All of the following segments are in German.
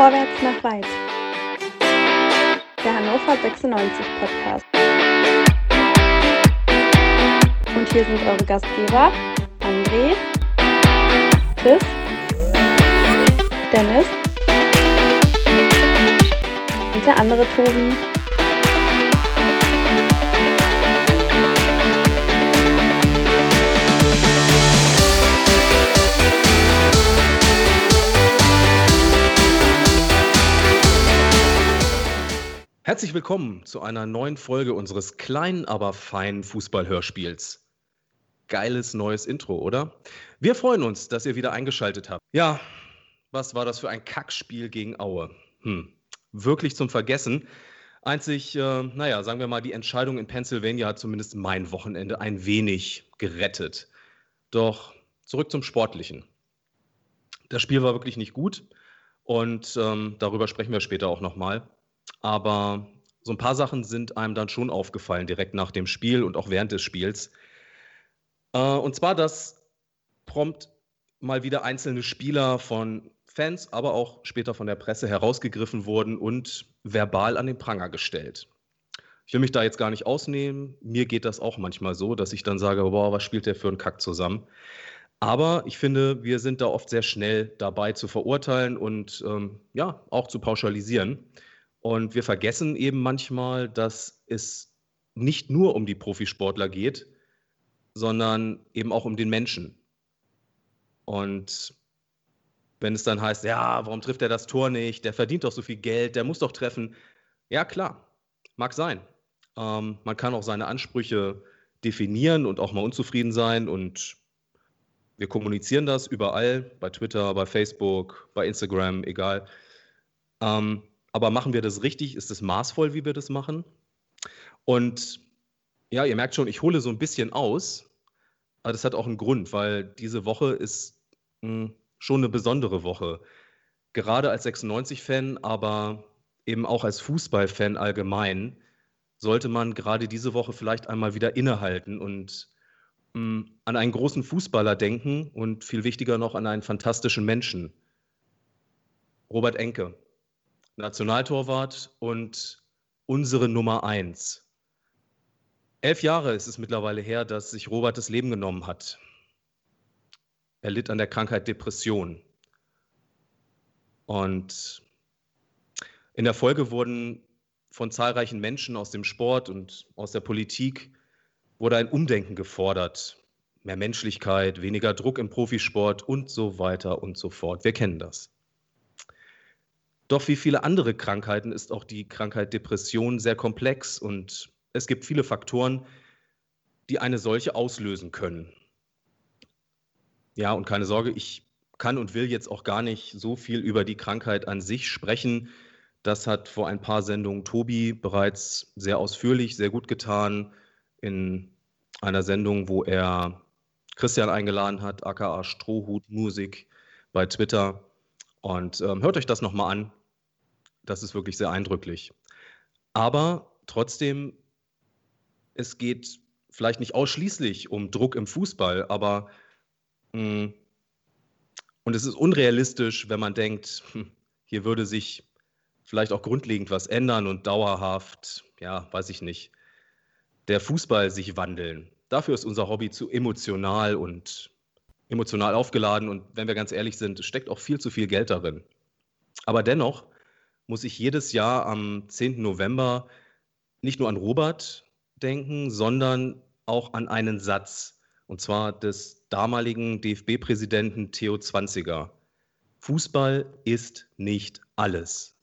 Vorwärts nach weit. Der Hannover 96 Podcast. Und hier sind eure Gastgeber André, Chris, Dennis und der andere Tobi. Herzlich willkommen zu einer neuen Folge unseres kleinen, aber feinen Fußballhörspiels. Geiles neues Intro, oder? Wir freuen uns, dass ihr wieder eingeschaltet habt. Ja, was war das für ein Kackspiel gegen Aue? Hm, wirklich zum Vergessen. Einzig, äh, naja, sagen wir mal, die Entscheidung in Pennsylvania hat zumindest mein Wochenende ein wenig gerettet. Doch zurück zum Sportlichen. Das Spiel war wirklich nicht gut und ähm, darüber sprechen wir später auch nochmal. Aber so ein paar Sachen sind einem dann schon aufgefallen, direkt nach dem Spiel und auch während des Spiels. Äh, und zwar, dass prompt mal wieder einzelne Spieler von Fans, aber auch später von der Presse herausgegriffen wurden und verbal an den Pranger gestellt. Ich will mich da jetzt gar nicht ausnehmen. Mir geht das auch manchmal so, dass ich dann sage, boah, was spielt der für einen Kack zusammen? Aber ich finde, wir sind da oft sehr schnell dabei zu verurteilen und ähm, ja, auch zu pauschalisieren. Und wir vergessen eben manchmal, dass es nicht nur um die Profisportler geht, sondern eben auch um den Menschen. Und wenn es dann heißt, ja, warum trifft er das Tor nicht? Der verdient doch so viel Geld, der muss doch treffen. Ja, klar, mag sein. Ähm, man kann auch seine Ansprüche definieren und auch mal unzufrieden sein. Und wir kommunizieren das überall, bei Twitter, bei Facebook, bei Instagram, egal. Ähm, aber machen wir das richtig? Ist es maßvoll, wie wir das machen? Und ja, ihr merkt schon, ich hole so ein bisschen aus. Aber das hat auch einen Grund, weil diese Woche ist hm, schon eine besondere Woche. Gerade als 96-Fan, aber eben auch als Fußballfan allgemein, sollte man gerade diese Woche vielleicht einmal wieder innehalten und mh, hm, an einen großen Fußballer denken und viel wichtiger noch an einen fantastischen Menschen. Robert Enke. Nationaltorwart und unsere Nummer eins. Elf Jahre ist es mittlerweile her, dass sich Robert das Leben genommen hat. Er litt an der Krankheit Depression. Und in der Folge wurden von zahlreichen Menschen aus dem Sport und aus der Politik wurde ein Umdenken gefordert. Mehr Menschlichkeit, weniger Druck im Profisport und so weiter und so fort. Wir kennen das. Doch wie viele andere Krankheiten ist auch die Krankheit Depression sehr komplex und es gibt viele Faktoren, die eine solche auslösen können. Ja, und keine Sorge, ich kann und will jetzt auch gar nicht so viel über die Krankheit an sich sprechen. Das hat vor ein paar Sendungen Tobi bereits sehr ausführlich, sehr gut getan in einer Sendung, wo er Christian eingeladen hat, aka Strohhut Musik bei Twitter. Und ähm, hört euch das nochmal an. Das ist wirklich sehr eindrücklich. Aber trotzdem, es geht vielleicht nicht ausschließlich um Druck im Fußball, aber mh, mm, und es ist unrealistisch, wenn man denkt, hm, hier würde sich vielleicht auch grundlegend was ändern und dauerhaft, ja, weiß ich nicht, der Fußball sich wandeln. Dafür ist unser Hobby zu emotional und emotional aufgeladen und wenn wir ganz ehrlich sind, steckt auch viel zu viel Geld darin. Aber dennoch muss ich jedes Jahr am 10. November nicht nur an Robert denken, sondern auch an einen Satz, und zwar des damaligen DFB-Präsidenten Theo Zwanziger. Fußball ist nicht alles.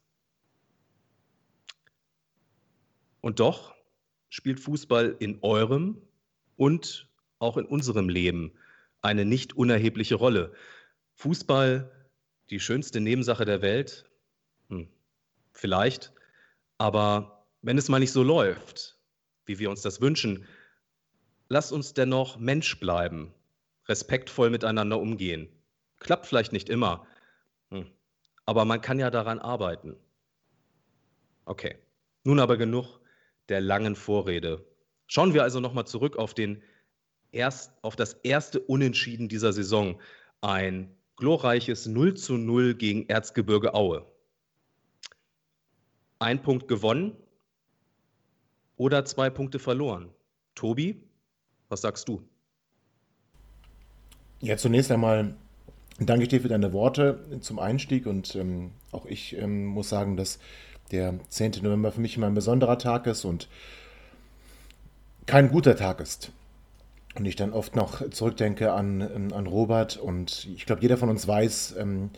Und doch spielt Fußball in eurem und auch in unserem Leben eine nicht unerhebliche Rolle. Fußball, die schönste Nebensache der Welt, vielleicht. Aber wenn es mal nicht so läuft, wie wir uns das wünschen, lasst uns dennoch Mensch bleiben, respektvoll miteinander umgehen. Klappt vielleicht nicht immer, hm. aber man kann ja daran arbeiten. Okay, nun aber genug der langen Vorrede. Schauen wir also nochmal zurück auf, den erst, auf das erste Unentschieden dieser Saison. Ein glorreiches 0 zu 0 gegen Erzgebirge Aue. Ein Punkt gewonnen oder zwei Punkte verloren. Tobi, was sagst du? Ja, zunächst einmal danke ich dir für deine Worte zum Einstieg und ähm, auch ich ähm, muss sagen, dass der 10. November für mich immer ein besonderer Tag ist und kein guter Tag ist. Und ich dann oft noch zurückdenke an, ähm, an Robert und ich glaube, jeder von uns weiß, ähm,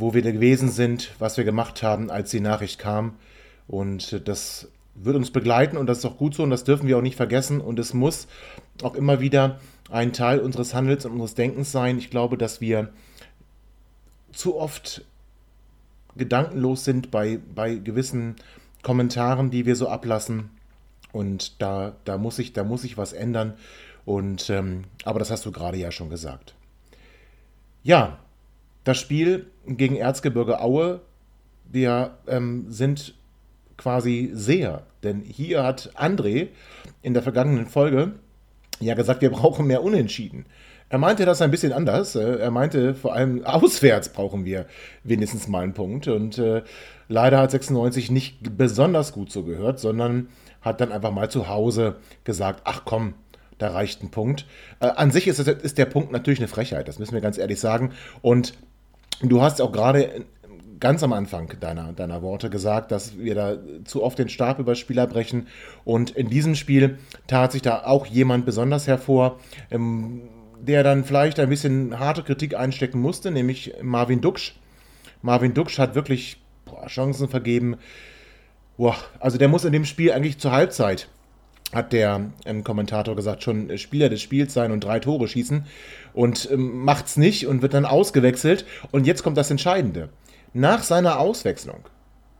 wo wir gewesen sind, was wir gemacht haben, als die Nachricht kam. Und das wird uns begleiten und das ist auch gut so und das dürfen wir auch nicht vergessen. Und es muss auch immer wieder ein Teil unseres Handels und unseres Denkens sein. Ich glaube, dass wir zu oft gedankenlos sind bei, bei gewissen Kommentaren, die wir so ablassen. Und da, da, muss, ich, da muss ich was ändern. Und, ähm, aber das hast du gerade ja schon gesagt. Ja, das Spiel gegen Erzgebirge Aue, wir ähm, sind quasi sehr. Denn hier hat André in der vergangenen Folge ja gesagt, wir brauchen mehr Unentschieden. Er meinte das ein bisschen anders. Äh, er meinte, vor allem auswärts brauchen wir wenigstens mal einen Punkt. Und äh, leider hat 96 nicht besonders gut so gehört, sondern hat dann einfach mal zu Hause gesagt, ach komm, da reicht ein Punkt. Äh, an sich ist, ist der Punkt natürlich eine Frechheit, das müssen wir ganz ehrlich sagen. Und du hast auch gerade ganz am Anfang deiner, deiner Worte gesagt, dass wir da zu oft den Stab über Spieler brechen. Und in diesem Spiel tat sich da auch jemand besonders hervor, ähm, der dann vielleicht ein bisschen harte Kritik einstecken musste, nämlich Marvin Duksch. Marvin Duksch hat wirklich boah, Chancen vergeben. Boah, also der muss in dem Spiel eigentlich zur Halbzeit hat der ähm, Kommentator gesagt, schon Spieler des Spiels sein und drei Tore schießen und ähm, macht's nicht und wird dann ausgewechselt. Und jetzt kommt das Entscheidende. Nach seiner Auswechslung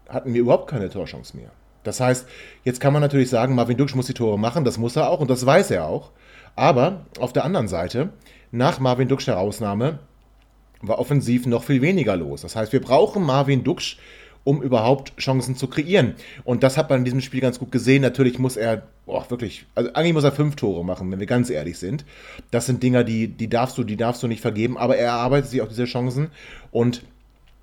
hatten wir überhaupt keine Torchance mehr. Das heißt, jetzt kann man natürlich sagen, Marvin Duksch muss die Tore machen, das muss er auch und das weiß er auch. Aber auf der anderen Seite, nach Marvin Duksch der Ausnahme, war offensiv noch viel weniger los. Das heißt, wir brauchen Marvin Duksch, um überhaupt Chancen zu kreieren. Und das hat man in diesem Spiel ganz gut gesehen. Natürlich muss er, boah, wirklich, also eigentlich muss er fünf Tore machen, wenn wir ganz ehrlich sind. Das sind Dinger, die, die darfst du, die darfst du nicht vergeben, aber er erarbeitet sich auch diese Chancen und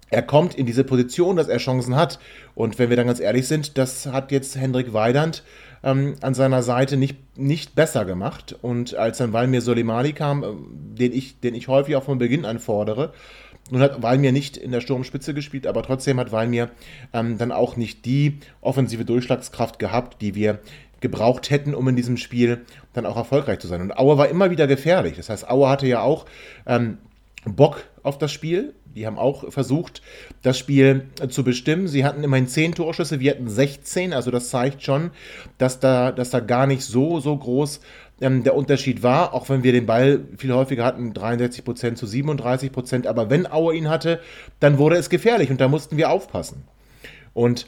er kommt in diese Position, dass er Chancen hat. Und wenn wir dann ganz ehrlich sind, das hat jetzt Hendrik Weidand ähm, an seiner Seite nicht, nicht besser gemacht. Und als dann Valmir Soleimani kam, äh, den, ich, den ich häufig auch von Beginn an fordere, nun hat Valmir nicht in der Sturmspitze gespielt, aber trotzdem hat Valmir ähm, dann auch nicht die offensive Durchschlagskraft gehabt, die wir gebraucht hätten, um in diesem Spiel dann auch erfolgreich zu sein. Und Auer war immer wieder gefährlich. Das heißt, Auer hatte ja auch ähm, Bock auf das Spiel. Die haben auch versucht, das Spiel zu bestimmen. Sie hatten immerhin 10 Torschüsse, wir hatten 16. Also das zeigt schon, dass da, dass da gar nicht so, so groß ähm, der Unterschied war. Auch wenn wir den Ball viel häufiger hatten, 63% zu 37%. Aber wenn Auer ihn hatte, dann wurde es gefährlich und da mussten wir aufpassen. Und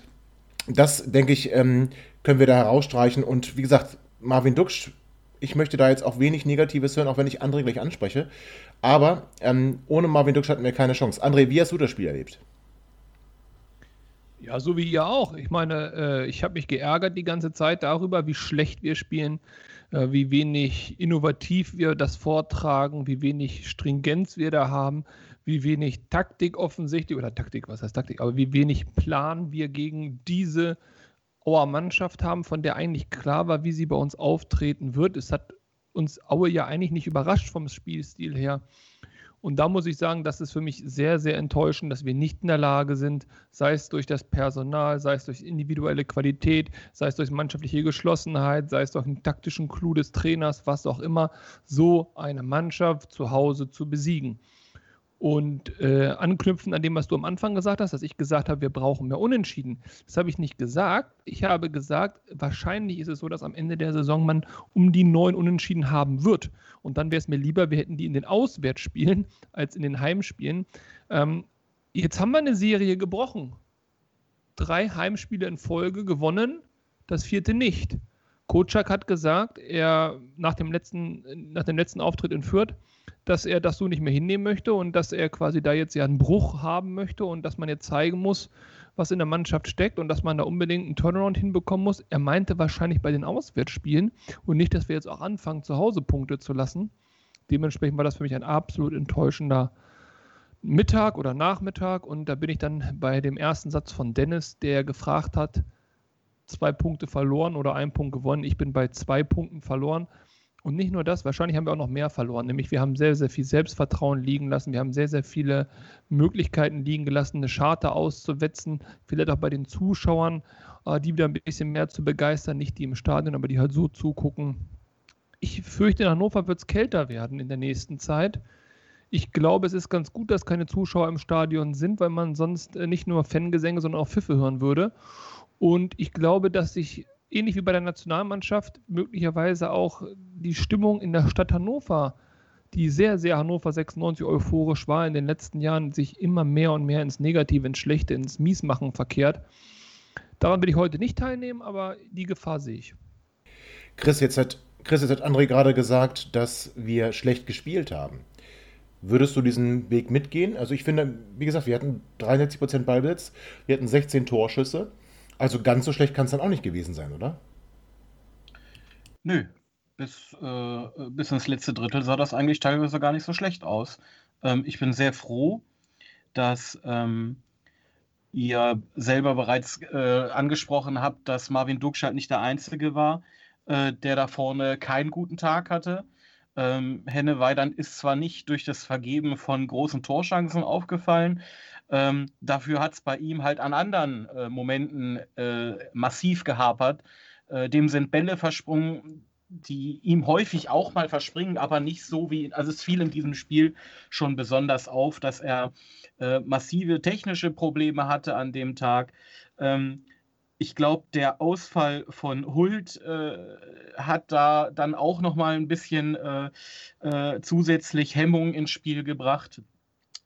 das, denke ich, ähm, können wir da herausstreichen. Und wie gesagt, Marvin Duksch ich möchte da jetzt auch wenig Negatives hören, auch wenn ich André gleich anspreche. Aber ähm, ohne Marvin Duksch hatten wir keine Chance. André, wie hast du das Spiel erlebt? Ja, so wie ihr auch. Ich meine, äh, ich habe mich geärgert die ganze Zeit darüber, wie schlecht wir spielen, äh, wie wenig innovativ wir das vortragen, wie wenig Stringenz wir da haben, wie wenig Taktik offensichtlich, oder Taktik, was heißt Taktik, aber wie wenig Plan wir gegen diese Auer Mannschaft haben, von der eigentlich klar war, wie sie bei uns auftreten wird. Es hat uns Aue ja eigentlich nicht überrascht vom Spielstil her. Und da muss ich sagen, das ist für mich sehr, sehr enttäuschend, dass wir nicht in der Lage sind, sei es durch das Personal, sei es durch individuelle Qualität, sei es durch mannschaftliche Geschlossenheit, sei es durch den taktischen Clou des Trainers, was auch immer, so eine Mannschaft zu Hause zu besiegen. Und äh, anknüpfen an dem, was du am Anfang gesagt hast, dass ich gesagt habe, wir brauchen mehr Unentschieden. Das habe ich nicht gesagt. Ich habe gesagt, wahrscheinlich ist es so, dass am Ende der Saison man um die neun Unentschieden haben wird. Und dann wäre es mir lieber, wir hätten die in den Auswärtsspielen als in den Heimspielen. Ähm, jetzt haben wir eine Serie gebrochen. Drei Heimspiele in Folge gewonnen, das vierte nicht. Kocak hat gesagt, er nach dem letzten, nach dem letzten Auftritt in Fürth, dass er das so nicht mehr hinnehmen möchte und dass er quasi da jetzt ja einen Bruch haben möchte und dass man jetzt zeigen muss, was in der Mannschaft steckt und dass man da unbedingt einen Turnaround hinbekommen muss. Er meinte wahrscheinlich bei den Auswärtsspielen und nicht, dass wir jetzt auch anfangen, zu Hause Punkte zu lassen. Dementsprechend war das für mich ein absolut enttäuschender Mittag oder Nachmittag und da bin ich dann bei dem ersten Satz von Dennis, der gefragt hat, zwei Punkte verloren oder ein Punkt gewonnen. Ich bin bei zwei Punkten verloren. Und nicht nur das, wahrscheinlich haben wir auch noch mehr verloren. Nämlich wir haben sehr, sehr viel Selbstvertrauen liegen lassen. Wir haben sehr, sehr viele Möglichkeiten liegen gelassen, eine Charta auszuwetzen. Vielleicht auch bei den Zuschauern, äh, die wieder ein bisschen mehr zu begeistern. Nicht die im Stadion, aber die halt so zugucken. Ich fürchte, in Hannover wird es kälter werden in der nächsten Zeit. Ich glaube, es ist ganz gut, dass keine Zuschauer im Stadion sind, weil man sonst äh, nicht nur Fangesänge, sondern auch Pfiffe hören würde. Und ich glaube, dass sich ähnlich wie bei der Nationalmannschaft möglicherweise auch die Stimmung in der Stadt Hannover, die sehr, sehr Hannover 96 euphorisch war, in den letzten Jahren sich immer mehr und mehr ins Negative, ins Schlechte, ins Miesmachen verkehrt. Daran will ich heute nicht teilnehmen, aber die Gefahr sehe ich. Chris, jetzt hat, Chris, jetzt hat André gerade gesagt, dass wir schlecht gespielt haben. Würdest du diesen Weg mitgehen? Also ich finde, wie gesagt, wir hatten 63% Ballbesitz, wir hatten 16 Torschüsse. Also ganz so schlecht kann es dann auch nicht gewesen sein, oder? Nö. Bis, äh, bis ins letzte Drittel sah das eigentlich teilweise gar nicht so schlecht aus. Ähm, ich bin sehr froh, dass ähm, ihr selber bereits äh, angesprochen habt, dass Marvin Duksch halt nicht der Einzige war, äh, der da vorne keinen guten Tag hatte. Ähm, Henne Weidand ist zwar nicht durch das Vergeben von großen Torschancen aufgefallen, ähm, dafür hat es bei ihm halt an anderen äh, Momenten äh, massiv gehapert. Äh, dem sind Bälle versprungen, die ihm häufig auch mal verspringen, aber nicht so wie, also es fiel in diesem Spiel schon besonders auf, dass er äh, massive technische Probleme hatte an dem Tag. Ähm, ich glaube, der Ausfall von Hult äh, hat da dann auch noch mal ein bisschen äh, äh, zusätzlich Hemmung ins Spiel gebracht.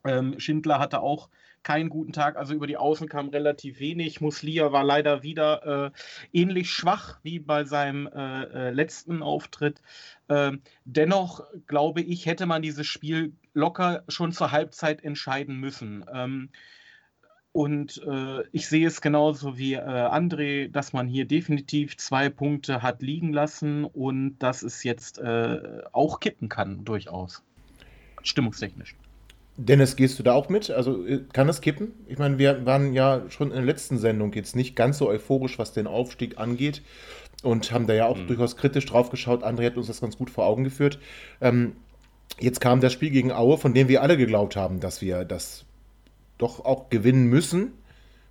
Ähm, Schindler hatte auch keinen guten Tag. Also über die Außen kam relativ wenig. Muslia war leider wieder äh, ähnlich schwach wie bei seinem äh, äh, letzten Auftritt. Ähm, dennoch glaube ich, hätte man dieses Spiel locker schon zur Halbzeit entscheiden müssen. Ähm, und äh, ich sehe es genauso wie äh, André, dass man hier definitiv zwei Punkte hat liegen lassen und dass es jetzt äh, auch kippen kann, durchaus. Stimmungstechnisch. Dennis, gehst du da auch mit? Also äh, kann es kippen? Ich meine, wir waren ja schon in der letzten Sendung jetzt nicht ganz so euphorisch, was den Aufstieg angeht und haben da ja auch mhm. durchaus kritisch drauf geschaut. André hat uns das ganz gut vor Augen geführt. Ähm, jetzt kam das Spiel gegen Aue, von dem wir alle geglaubt haben, dass wir das doch auch gewinnen müssen,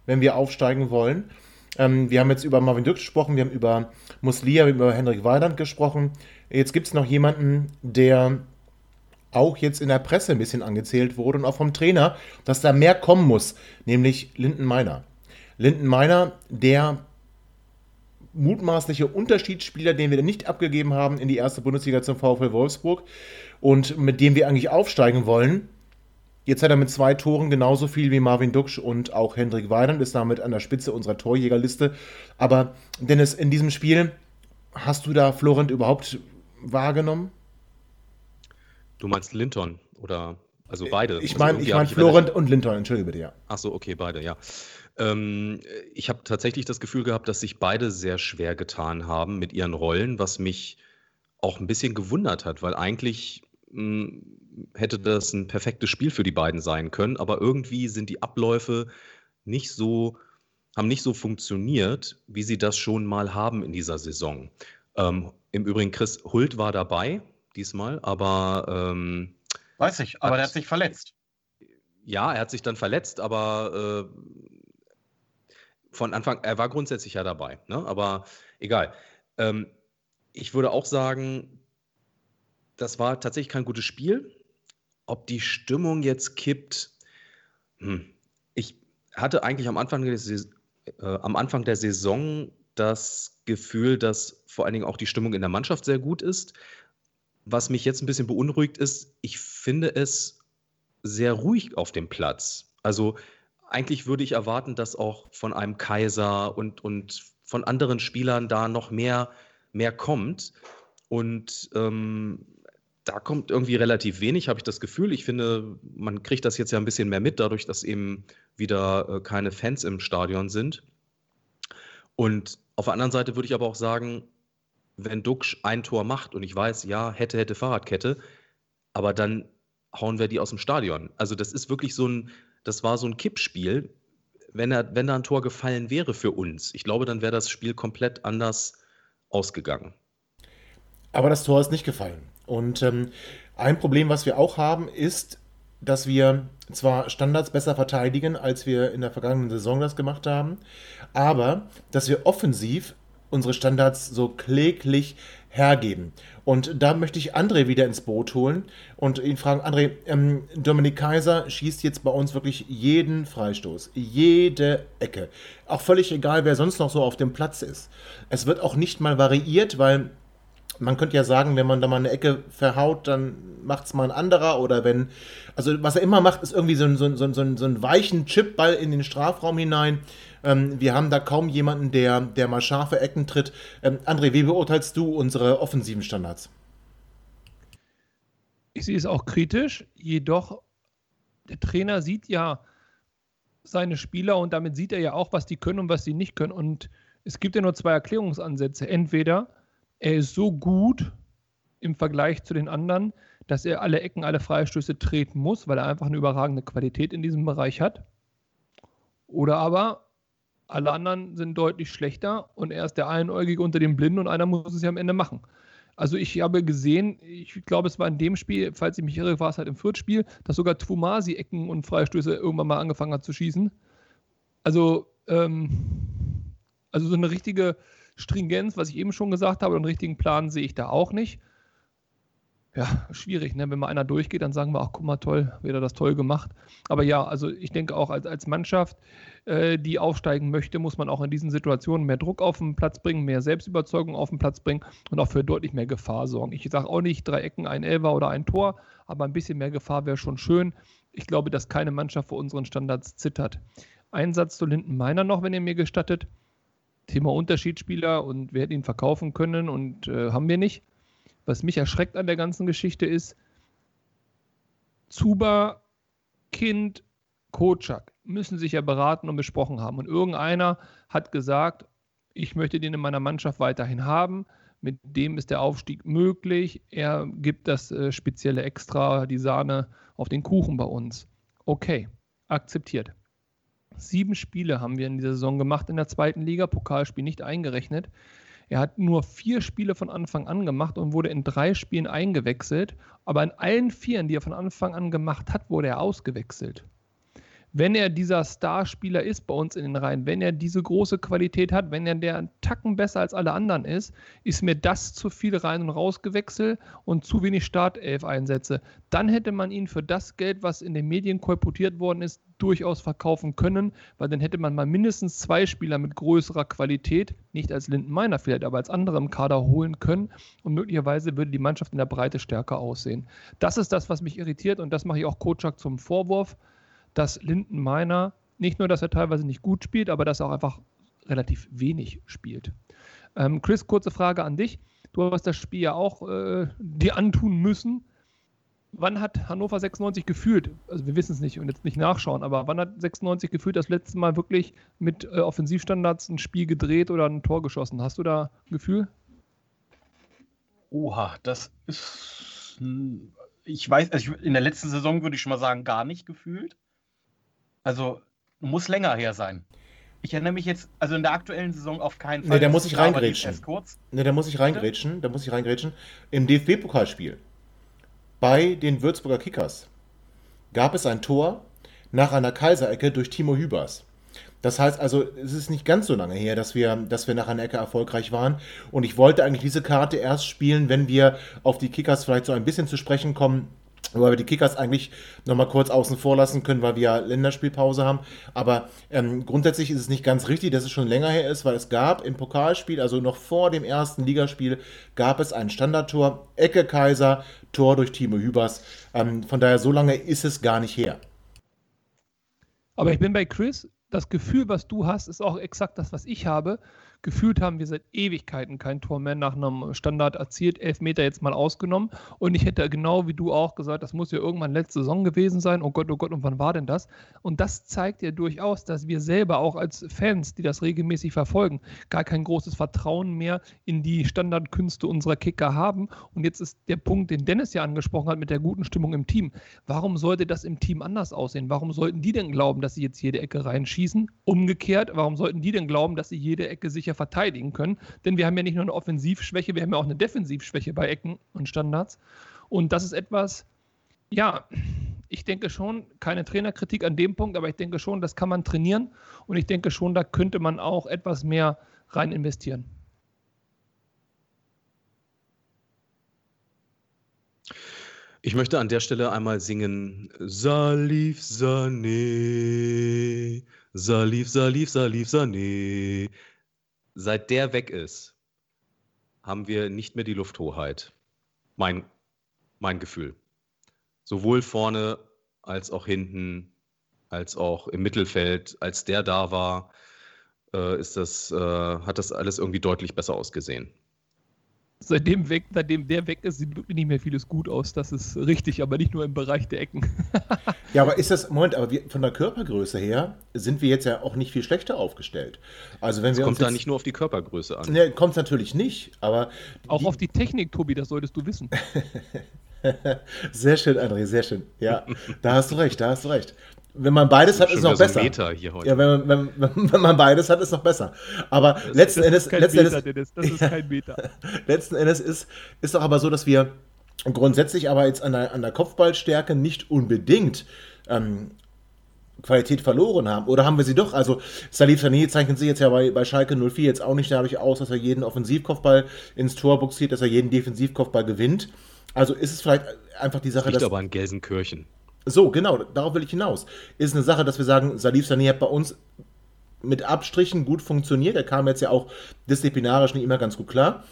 wenn wir aufsteigen wollen. Ähm, wir haben jetzt über Marvin Dux gesprochen, wir haben über Muslia, wir haben über Henrik Weidand gesprochen. Jetzt gibt es noch jemanden, der auch jetzt in der Presse ein bisschen angezählt wurde und auch vom Trainer, dass da mehr kommen muss, nämlich Linden Meiner. Linden Meiner, der mutmaßliche Unterschiedsspieler, den wir nicht abgegeben haben in die erste Bundesliga zum VfL Wolfsburg und mit dem wir eigentlich aufsteigen wollen. Jetzt hat er mit zwei Toren genauso viel wie Marvin Duksch und auch Hendrik Weidand ist damit an der Spitze unserer Torjägerliste. Aber Dennis, in diesem Spiel hast du da Florent überhaupt wahrgenommen? Du meinst Linton oder also beide? Ich meine also ich mein Florent und Linton, entschuldige bitte, ja. Ach so, okay, beide, ja. Ähm, ich habe tatsächlich das Gefühl gehabt, dass sich beide sehr schwer getan haben mit ihren Rollen, was mich auch ein bisschen gewundert hat, weil eigentlich mh, hm, hätte das ein perfektes Spiel für die beiden sein können, aber irgendwie sind die Abläufe nicht so, haben nicht so funktioniert, wie sie das schon mal haben in dieser Saison. Ähm, Im Übrigen, Chris Hult war dabei, diesmal, aber. Ähm, Weiß ich, aber hat, er hat sich verletzt. Ja, er hat sich dann verletzt, aber äh, von Anfang, er war grundsätzlich ja dabei, ne? aber egal. Ähm, ich würde auch sagen, das war tatsächlich kein gutes Spiel. Ob die Stimmung jetzt kippt, hm. ich hatte eigentlich am Anfang, der Saison, äh, am Anfang der Saison das Gefühl, dass vor allen Dingen auch die Stimmung in der Mannschaft sehr gut ist. Was mich jetzt ein bisschen beunruhigt ist, ich finde es sehr ruhig auf dem Platz. Also eigentlich würde ich erwarten, dass auch von einem Kaiser und, und von anderen Spielern da noch mehr, mehr kommt. Und ähm, da kommt irgendwie relativ wenig, habe ich das Gefühl. Ich finde, man kriegt das jetzt ja ein bisschen mehr mit, dadurch, dass eben wieder äh, keine Fans im Stadion sind. Und auf der anderen Seite würde ich aber auch sagen, wenn Duxch ein Tor macht und ich weiß, ja, hätte, hätte Fahrradkette, aber dann hauen wir die aus dem Stadion. Also das ist wirklich so ein, das war so ein Kippspiel. Wenn, er, wenn da ein Tor gefallen wäre für uns, ich glaube, dann wäre das Spiel komplett anders ausgegangen. Aber das Tor ist nicht gefallen. Und ähm, ein Problem, was wir auch haben, ist, dass wir zwar Standards besser verteidigen, als wir in der vergangenen Saison das gemacht haben, aber dass wir offensiv unsere Standards so kläglich hergeben. Und da möchte ich André wieder ins Boot holen und ihn fragen, André, ähm, Dominik Kaiser schießt jetzt bei uns wirklich jeden Freistoß, jede Ecke. Auch völlig egal, wer sonst noch so auf dem Platz ist. Es wird auch nicht mal variiert, weil man könnte ja sagen, wenn man da mal eine Ecke verhaut, dann macht es mal ein anderer. Oder wenn, also was er immer macht, ist irgendwie so ein, so ein, so ein, so ein weichen Chipball in den Strafraum hinein. Ähm, wir haben da kaum jemanden, der, der mal scharfe Ecken tritt. Ähm, André, wie beurteilst du unsere offensiven Standards? Ich sehe es auch kritisch, jedoch der Trainer sieht ja seine Spieler und damit sieht er ja auch, was die können und was sie nicht können. Und es gibt ja nur zwei Erklärungsansätze. Entweder er ist so gut im Vergleich zu den anderen, dass er alle Ecken, alle Freistöße treten muss, weil er einfach eine überragende Qualität in diesem Bereich hat. Oder aber alle anderen sind deutlich schlechter und er ist der Einäugige unter den Blinden und einer muss es ja am Ende machen. Also ich habe gesehen, ich glaube, es war in dem Spiel, falls ich mich irre, war es halt im Viertspiel, dass sogar Twumasi Ecken und Freistöße irgendwann mal angefangen hat zu schießen. Also, ähm, also so eine richtige Stringenz, was ich eben schon gesagt habe, einen richtigen Plan sehe ich da auch nicht. Ja, schwierig, ne? wenn mal einer durchgeht, dann sagen wir, ach guck mal, toll, wieder das toll gemacht. Aber ja, also ich denke auch als, als Mannschaft, äh, die aufsteigen möchte, muss man auch in diesen Situationen mehr Druck auf den Platz bringen, mehr Selbstüberzeugung auf den Platz bringen und auch für deutlich mehr Gefahr sorgen. Ich sage auch nicht drei Ecken, ein Elfer oder ein Tor, aber ein bisschen mehr Gefahr wäre schon schön. Ich glaube, dass keine Mannschaft vor unseren Standards zittert. Ein Satz zu Linden Meiner noch, wenn ihr mir gestattet. Thema Unterschiedsspieler und wir hätten ihn verkaufen können und äh, haben wir nicht. Was mich erschreckt an der ganzen Geschichte ist, Zuba, Kind, Kocak müssen sich ja beraten und besprochen haben. Und irgendeiner hat gesagt, ich möchte den in meiner Mannschaft weiterhin haben. Mit dem ist der Aufstieg möglich. Er gibt das äh, spezielle Extra, die Sahne auf den Kuchen bei uns. Okay, akzeptiert. Sieben Spiele haben wir in dieser Saison gemacht in der zweiten Liga, Pokalspiel nicht eingerechnet. Er hat nur vier Spiele von Anfang an gemacht und wurde in drei Spielen eingewechselt. Aber in allen vieren, die er von Anfang an gemacht hat, wurde er ausgewechselt wenn er dieser Starspieler ist bei uns in den Reihen, wenn er diese große Qualität hat, wenn er der Tacken besser als alle anderen ist, ist mir das zu viel rein und raus gewechselt und zu wenig Startelf-Einsätze. Dann hätte man ihn für das Geld, was in den Medien kolportiert worden ist, durchaus verkaufen können, weil dann hätte man mal mindestens zwei Spieler mit größerer Qualität, nicht als Linden Meiner vielleicht, aber als andere im Kader holen können und möglicherweise würde die Mannschaft in der Breite stärker aussehen. Das ist das, was mich irritiert und das mache ich auch Kocak zum Vorwurf dass Linden Meiner nicht nur, dass er teilweise nicht gut spielt, aber dass er auch einfach relativ wenig spielt. Ähm, Chris, kurze Frage an dich. Du hast das Spiel ja auch äh, dir antun müssen. Wann hat Hannover 96 gefühlt, also wir wissen es nicht und jetzt nicht nachschauen, aber wann hat 96 gefühlt das letzte Mal wirklich mit äh, Offensivstandards ein Spiel gedreht oder ein Tor geschossen? Hast du da Gefühl? Oha, das ist, ich weiß, also in der letzten Saison würde ich schon mal sagen, gar nicht gefühlt. Also muss länger her sein. Ich erinnere mich jetzt, also in der aktuellen Saison auf keinen Fall. Ne, da muss ich reingrätschen. Ne, da muss ich reingrätschen. Da muss ich reingrätschen. Im DFB-Pokalspiel bei den Würzburger Kickers gab es ein Tor nach einer Kaiserecke durch Timo Hübers. Das heißt also, es ist nicht ganz so lange her, dass wir, dass wir nach einer Ecke erfolgreich waren. Und ich wollte eigentlich diese Karte erst spielen, wenn wir auf die Kickers vielleicht so ein bisschen zu sprechen kommen, Wobei wir die Kickers eigentlich nochmal kurz außen vor lassen können, weil wir ja Länderspielpause haben. Aber ähm, grundsätzlich ist es nicht ganz richtig, dass es schon länger her ist, weil es gab im Pokalspiel, also noch vor dem ersten Ligaspiel, gab es ein Standardtor, Ecke Kaiser, Tor durch Timo Hübers. Ähm, von daher, so lange ist es gar nicht her. Aber ich bin bei Chris, das Gefühl, was du hast, ist auch exakt das, was ich habe. Gefühlt haben wir seit Ewigkeiten kein Tor mehr nach einem Standard erzielt, elf Meter jetzt mal ausgenommen. Und ich hätte genau wie du auch gesagt, das muss ja irgendwann letzte Saison gewesen sein. Oh Gott, oh Gott, und wann war denn das? Und das zeigt ja durchaus, dass wir selber auch als Fans, die das regelmäßig verfolgen, gar kein großes Vertrauen mehr in die Standardkünste unserer Kicker haben. Und jetzt ist der Punkt, den Dennis ja angesprochen hat mit der guten Stimmung im Team. Warum sollte das im Team anders aussehen? Warum sollten die denn glauben, dass sie jetzt jede Ecke reinschießen? Umgekehrt, warum sollten die denn glauben, dass sie jede Ecke sicher sicher verteidigen können. Denn wir haben ja nicht nur eine Offensivschwäche, wir haben ja auch eine Defensivschwäche bei Ecken und Standards. Und das ist etwas, ja, ich denke schon, keine Trainerkritik an dem Punkt, aber ich denke schon, das kann man trainieren. Und ich denke schon, da könnte man auch etwas mehr rein investieren. Ich möchte an der Stelle einmal singen Salif Sane, Salif, Salif, Salif Sane seit der weg ist, haben wir nicht mehr die Lufthoheit. Mein, mein Gefühl. Sowohl vorne als auch hinten, als auch im Mittelfeld. Als der da war, äh, ist das, äh, hat das alles irgendwie deutlich besser ausgesehen seitdem, weg, seitdem der weg ist, sieht wirklich nicht mehr vieles gut aus. Das ist richtig, aber nicht nur im Bereich der Ecken. ja, aber ist das, Moment, aber wir, von der Körpergröße her sind wir jetzt ja auch nicht viel schlechter aufgestellt. Also wenn das wir kommt da nicht nur auf die Körpergröße an. Ne, kommt es natürlich nicht, aber. Auch die, auf die Technik, Tobi, das solltest du wissen. sehr schön, André, sehr schön. Ja, da hast du recht, da hast du recht. Wenn man beides hat, ist es noch besser. So Meter hier heute. Ja, wenn man, wenn, wenn man beides hat, ist es noch besser. Aber das, letzten das Endes. Letzten Meter, Endes das ist kein Meter. letzten Endes ist, ist doch aber so, dass wir grundsätzlich aber jetzt an der, an der Kopfballstärke nicht unbedingt ähm, Qualität verloren haben. Oder haben wir sie doch? Also Salif Sané zeichnet sich jetzt ja bei, bei Schalke 04 jetzt auch nicht dadurch aus, dass er jeden Offensivkopfball ins Tor boxiert, dass er jeden Defensivkopfball gewinnt. Also ist es vielleicht einfach die Sache, das dass... aber an Gelsenkirchen. So, genau, darauf will ich hinaus. Ist eine Sache, dass wir sagen, Salif Sané hat bei uns mit Abstrichen gut funktioniert. Er kam jetzt ja auch disziplinarisch nicht immer ganz gut klar.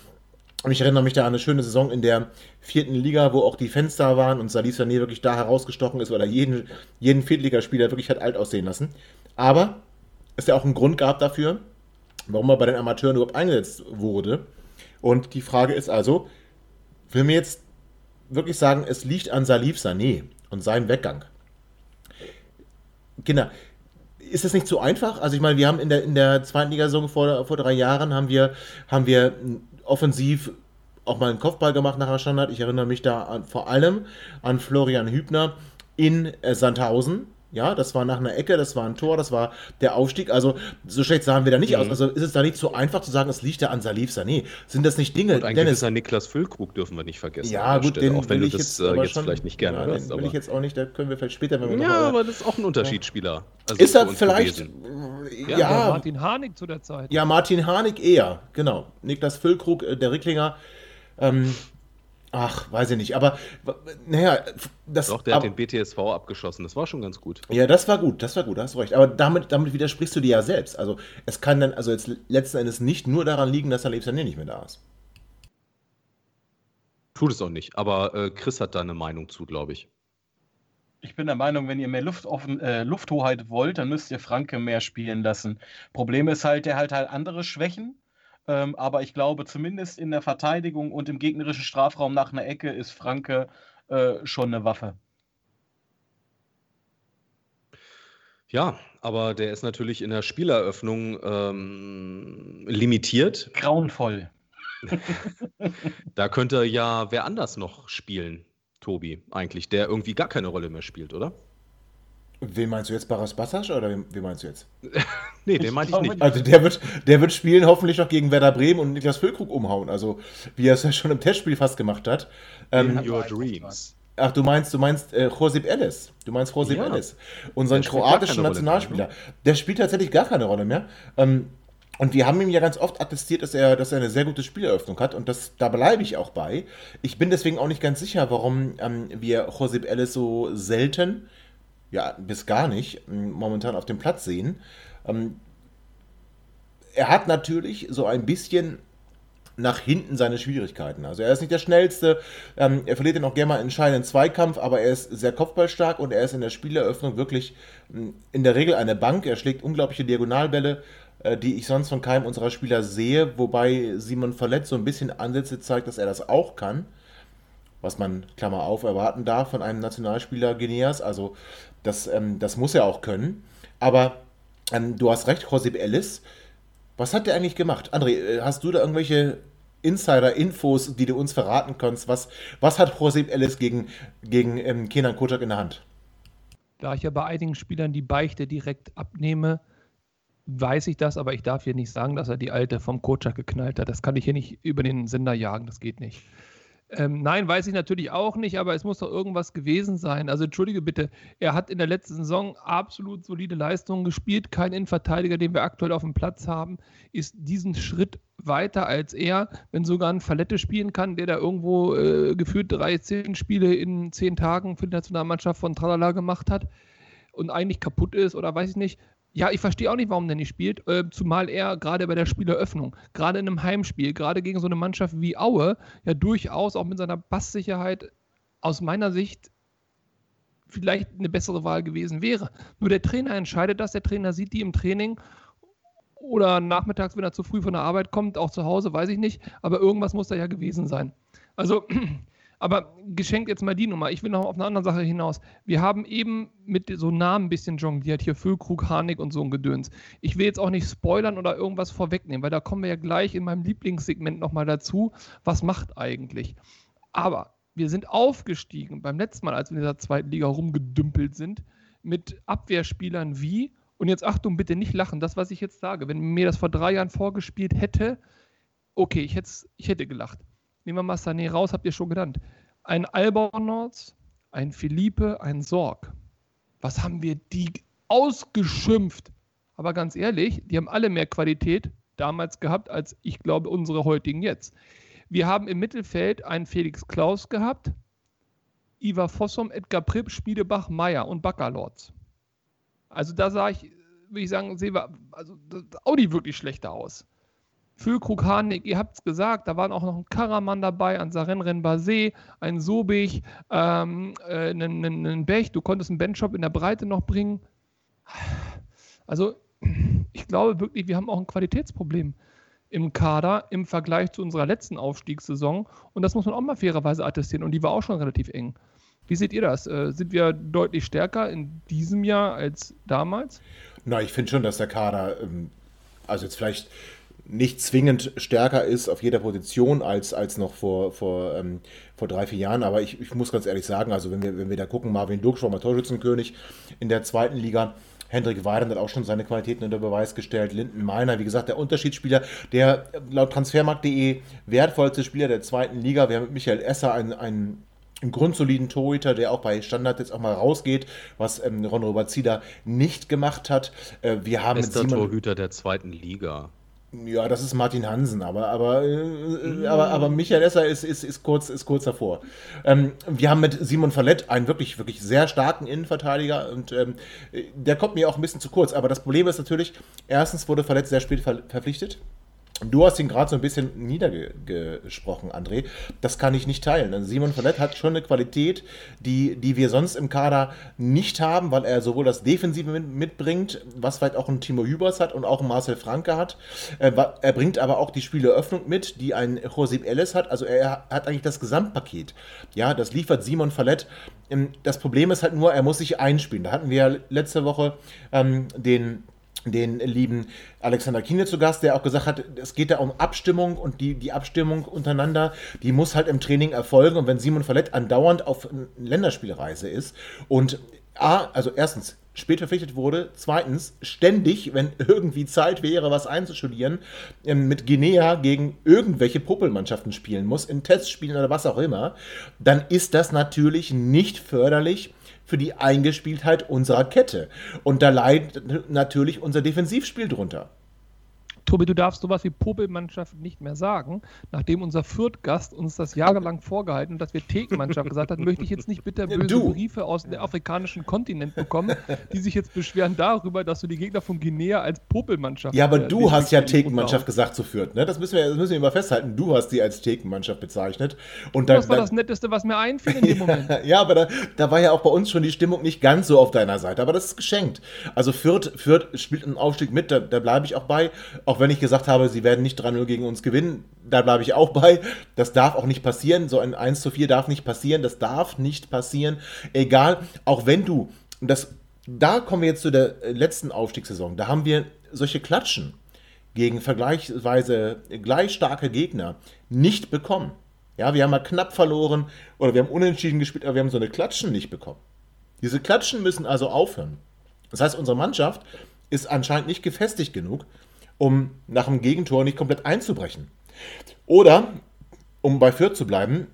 Und ich erinnere mich da an eine schöne Saison in der vierten Liga, wo auch die da waren und Salif Sané wirklich da herausgestochen ist, weil er jeden, jeden Viertligaspieler wirklich hat alt aussehen lassen. Aber es ja auch einen Grund gab dafür, warum er bei den Amateuren überhaupt eingesetzt wurde. Und die Frage ist also, will mir jetzt wirklich sagen, es liegt an Salif Sané und seinem Weggang. Kinder, ist es nicht so einfach? Also ich meine, wir haben in der, in der zweiten Liga-Saison vor, vor drei Jahren haben wir, haben wir offensiv auch mal einen Kopfball gemacht nach der Standard. Ich erinnere mich da an, vor allem an Florian Hübner in äh, Sandhausen, ja, das war nach einer Ecke, das war ein Tor, das war der Aufstieg. Also so schlecht sahen wir da nicht mhm. aus. Also ist es da nicht so einfach zu sagen, es liegt ja an Salif Sané. Sind das nicht Dinge? Und ein Dennis, gewisser Niklas Füllkrug dürfen wir nicht vergessen. Ja, gut, den auch wenn du das jetzt, äh, jetzt schon, vielleicht nicht gerne ja, hörst. Den will ich jetzt auch nicht, da können wir vielleicht später, wenn wir Ja, noch, aber das ist auch ein Unterschiedsspieler. Also ist er vielleicht. Gewesen. Ja, ja Martin Harnik zu der Zeit. Ja, Martin Harnik eher, genau. Niklas Füllkrug, äh, der Ricklinger. Ähm, Ach, weiß ich nicht, aber naja, das. Doch, der ab, hat den BTSV abgeschossen, das war schon ganz gut. Ja, das war gut, das war gut, da hast du recht. Aber damit, damit widersprichst du dir ja selbst. Also, es kann dann, also jetzt letzten Endes nicht nur daran liegen, dass Alep Sané nicht mehr da ist. Tut es auch nicht, aber äh, Chris hat da eine Meinung zu, glaube ich. Ich bin der Meinung, wenn ihr mehr Luft offen, äh, Lufthoheit wollt, dann müsst ihr Franke mehr spielen lassen. Problem ist halt, der halt halt andere Schwächen ähm, aber ich glaube, zumindest in der Verteidigung und im gegnerischen Strafraum nach einer Ecke ist Franke äh, schon eine Waffe. Ja, aber der ist natürlich in der Spieleröffnung ähm, limitiert. Grauenvoll. da könnte ja wer anders noch spielen, Tobi, eigentlich, der irgendwie gar keine Rolle mehr spielt, oder? Wen meinst du jetzt, Baras Bassas oder wen, wen, meinst du jetzt? nee, den meinte ich nicht. Also der wird, der wird spielen hoffentlich noch gegen Werder Bremen und Niklas Füllkrug umhauen. Also wie er es ja schon im Testspiel fast gemacht hat. Ähm, In your dreams. Ach, du meinst, du meinst äh, Josip Ellis. Du meinst Josip ja. Ellis. Unseren kroatischen Nationalspieler. Mehr, ne? Der spielt tatsächlich gar keine Rolle mehr. Ähm, und wir haben ihm ja ganz oft attestiert, dass er, dass er eine sehr gute Spieleröffnung hat und das, da bleibe ich auch bei. Ich bin deswegen auch nicht ganz sicher, warum ähm, wir Josip Ellis so selten ja, bis gar nicht momentan auf dem Platz sehen. Ähm, er hat natürlich so ein bisschen nach hinten seine Schwierigkeiten. Also er ist nicht der schnellste, ähm, er verliert dann auch gerne mal einen entscheidenden Zweikampf, aber er ist sehr kopfballstark und er ist in der Spieleröffnung wirklich ähm, in der Regel eine Bank. Er schlägt unglaubliche Diagonalbälle, äh, die ich sonst von keinem unserer Spieler sehe, wobei Simon Verletz so ein bisschen Ansätze zeigt, dass er das auch kann. Was man, Klammer auf, erwarten darf von einem Nationalspieler Guineas. Also das, ähm, das muss er auch können. Aber ähm, du hast recht, Josep Ellis. Was hat der eigentlich gemacht? André, äh, hast du da irgendwelche Insider-Infos, die du uns verraten kannst? Was, was hat Josep Ellis gegen, gegen ähm, Kenan Kocak in der Hand? Da ich ja bei einigen Spielern die Beichte direkt abnehme, weiß ich das, aber ich darf hier nicht sagen, dass er die alte vom Kocak geknallt hat. Das kann ich hier nicht über den Sender jagen, das geht nicht. Ähm, nein, weiß ich natürlich auch nicht, aber es muss doch irgendwas gewesen sein. Also entschuldige bitte, er hat in der letzten Saison absolut solide Leistungen gespielt. Kein Innenverteidiger, den wir aktuell auf dem Platz haben, ist diesen Schritt weiter als er, wenn sogar ein Fallette spielen kann, der da irgendwo äh, gefühlt drei, zehn Spiele in zehn Tagen für die Nationalmannschaft von Tralala gemacht hat und eigentlich kaputt ist oder weiß ich nicht. Ja, ich verstehe auch nicht, warum der nicht spielt, äh, zumal er gerade bei der Spieleröffnung, gerade in einem Heimspiel, gerade gegen so eine Mannschaft wie Aue, ja durchaus auch mit seiner Passsicherheit aus meiner Sicht vielleicht eine bessere Wahl gewesen wäre. Nur der Trainer entscheidet das, der Trainer sieht die im Training oder nachmittags, wenn er zu früh von der Arbeit kommt, auch zu Hause, weiß ich nicht, aber irgendwas muss da ja gewesen sein. Also aber geschenkt jetzt mal die Nummer. Ich will noch auf eine andere Sache hinaus. Wir haben eben mit so Namen ein bisschen jongliert, hier Füllkrug, Harnik und so ein Gedöns. Ich will jetzt auch nicht spoilern oder irgendwas vorwegnehmen, weil da kommen wir ja gleich in meinem Lieblingssegment nochmal dazu. Was macht eigentlich? Aber wir sind aufgestiegen beim letzten Mal, als wir in dieser zweiten Liga rumgedümpelt sind, mit Abwehrspielern wie, und jetzt Achtung, bitte nicht lachen, das, was ich jetzt sage, wenn mir das vor drei Jahren vorgespielt hätte, okay, ich, ich hätte gelacht nehmen wir mal Sané raus, habt ihr schon genannt. Ein Albornoz, ein Philippe, ein Sorg. Was haben wir die ausgeschimpft? Aber ganz ehrlich, die haben alle mehr Qualität damals gehabt, als ich glaube, unsere heutigen jetzt. Wir haben im Mittelfeld einen Felix Klaus gehabt, Ivar Fossum, Edgar Pripp, Spiedebach, Meier und Baccalords. Also da sah ich, würde ich sagen, sehen wir, also auch nicht wirklich schlechter aus. Füllkrug, Harnik, ihr habt es gesagt, da waren auch noch ein Karaman dabei, ein Saren Basé, ein Sobich, ähm, äh, einen, einen Bech, du konntest einen Benchop in der Breite noch bringen. Also, ich glaube wirklich, wir haben auch ein Qualitätsproblem im Kader im Vergleich zu unserer letzten Aufstiegssaison. Und das muss man auch mal fairerweise attestieren. Und die war auch schon relativ eng. Wie seht ihr das? Äh, sind wir deutlich stärker in diesem Jahr als damals? Na, ich finde schon, dass der Kader, ähm, also jetzt vielleicht nicht zwingend stärker ist auf jeder Position als, als noch vor, vor, ähm, vor drei, vier Jahren. Aber ich, ich muss ganz ehrlich sagen, also wenn wir, wenn wir da gucken, Marvin Duksch war mal Torschützenkönig in der zweiten Liga. Hendrik Weidand hat auch schon seine Qualitäten unter Beweis gestellt. Linden Meiner, wie gesagt, der Unterschiedsspieler, der laut transfermarkt.de wertvollste Spieler der zweiten Liga. Wir haben mit Michael Esser einen, einen einen grundsoliden Torhüter, der auch bei Standard jetzt auch mal rausgeht, was ähm, Ron Robazida nicht gemacht hat. Äh, wir haben Bester Torhüter der zweiten Liga. Ja, das ist Martin Hansen, aber, aber, äh, aber, aber Michael Esser ist, ist, ist, kurz, ist kurz davor. Ähm, wir haben mit Simon Fallett einen wirklich, wirklich sehr starken Innenverteidiger und ähm, der kommt mir auch ein bisschen zu kurz. Aber das Problem ist natürlich, erstens wurde Fallett sehr spät ver verpflichtet. Du hast ihn gerade so ein bisschen niedergesprochen, André. Das kann ich nicht teilen. Also Simon Fallett hat schon eine Qualität, die, die wir sonst im Kader nicht haben, weil er sowohl das Defensive mitbringt, was vielleicht auch ein Timo Hübers hat und auch ein Marcel Franke hat. Äh, er bringt aber auch die Spieleöffnung mit, die ein Josep Ellis hat. Also er hat eigentlich das Gesamtpaket. Ja, das liefert Simon Fallett. Ähm, das Problem ist halt nur, er muss sich einspielen. Da hatten wir letzte Woche ähm, den den lieben Alexander Kiene zu Gast, der auch gesagt hat, es geht da um Abstimmung und die, die Abstimmung untereinander, die muss halt im Training erfolgen. Und wenn Simon Fallett andauernd auf Länderspielreise ist und A, also erstens spät verpflichtet wurde, zweitens ständig, wenn irgendwie Zeit wäre, was einzustudieren, ähm, mit Guinea gegen irgendwelche Puppelmannschaften spielen muss, in Testspielen oder was auch immer, dann ist das natürlich nicht förderlich für die Eingespieltheit unserer Kette. Und da leidet natürlich unser Defensivspiel drunter. Tobi, du darfst sowas wie Popelmannschaft nicht mehr sagen. Nachdem unser Fürth-Gast uns das jahrelang vorgehalten hat, dass wir Thekenmannschaft gesagt hat, möchte ich jetzt nicht bitterböse Du. Briefe aus dem afrikanischen Kontinent bekommen, die sich jetzt beschweren darüber, dass du die Gegner von Guinea als Popelmannschaft Ja, aber äh, du hast ja. Thekenmannschaft gesagt zu Fürth, ne? Das müssen wir, das müssen wir immer festhalten. Du hast die als Thekenmannschaft bezeichnet. Und dann, Das war dann, das Netteste, was mir einfiel in dem Moment. Ja, aber da, da war ja auch bei uns schon die Stimmung nicht ganz so auf deiner Seite. Aber das ist geschenkt. Also Fürth, Fürth spielt einen Aufstieg mit, da, da bleibe ich auch bei. Auch wenn ich gesagt habe, sie werden nicht 3-0 gegen uns gewinnen, da bleibe ich auch bei. Das darf auch nicht passieren. So ein 1 zu 4 darf nicht passieren. Das darf nicht passieren. Egal, auch wenn du, das, da kommen wir jetzt zu der letzten Aufstiegssaison. Da haben wir solche Klatschen gegen vergleichsweise gleich starke Gegner nicht bekommen. Ja, wir haben mal knapp verloren oder wir haben unentschieden gespielt, aber wir haben so eine Klatschen nicht bekommen. Diese Klatschen müssen also aufhören. Das heißt, unsere Mannschaft ist anscheinend nicht gefestigt genug, um nach dem Gegentor nicht komplett einzubrechen. Oder, um bei Fürth zu bleiben,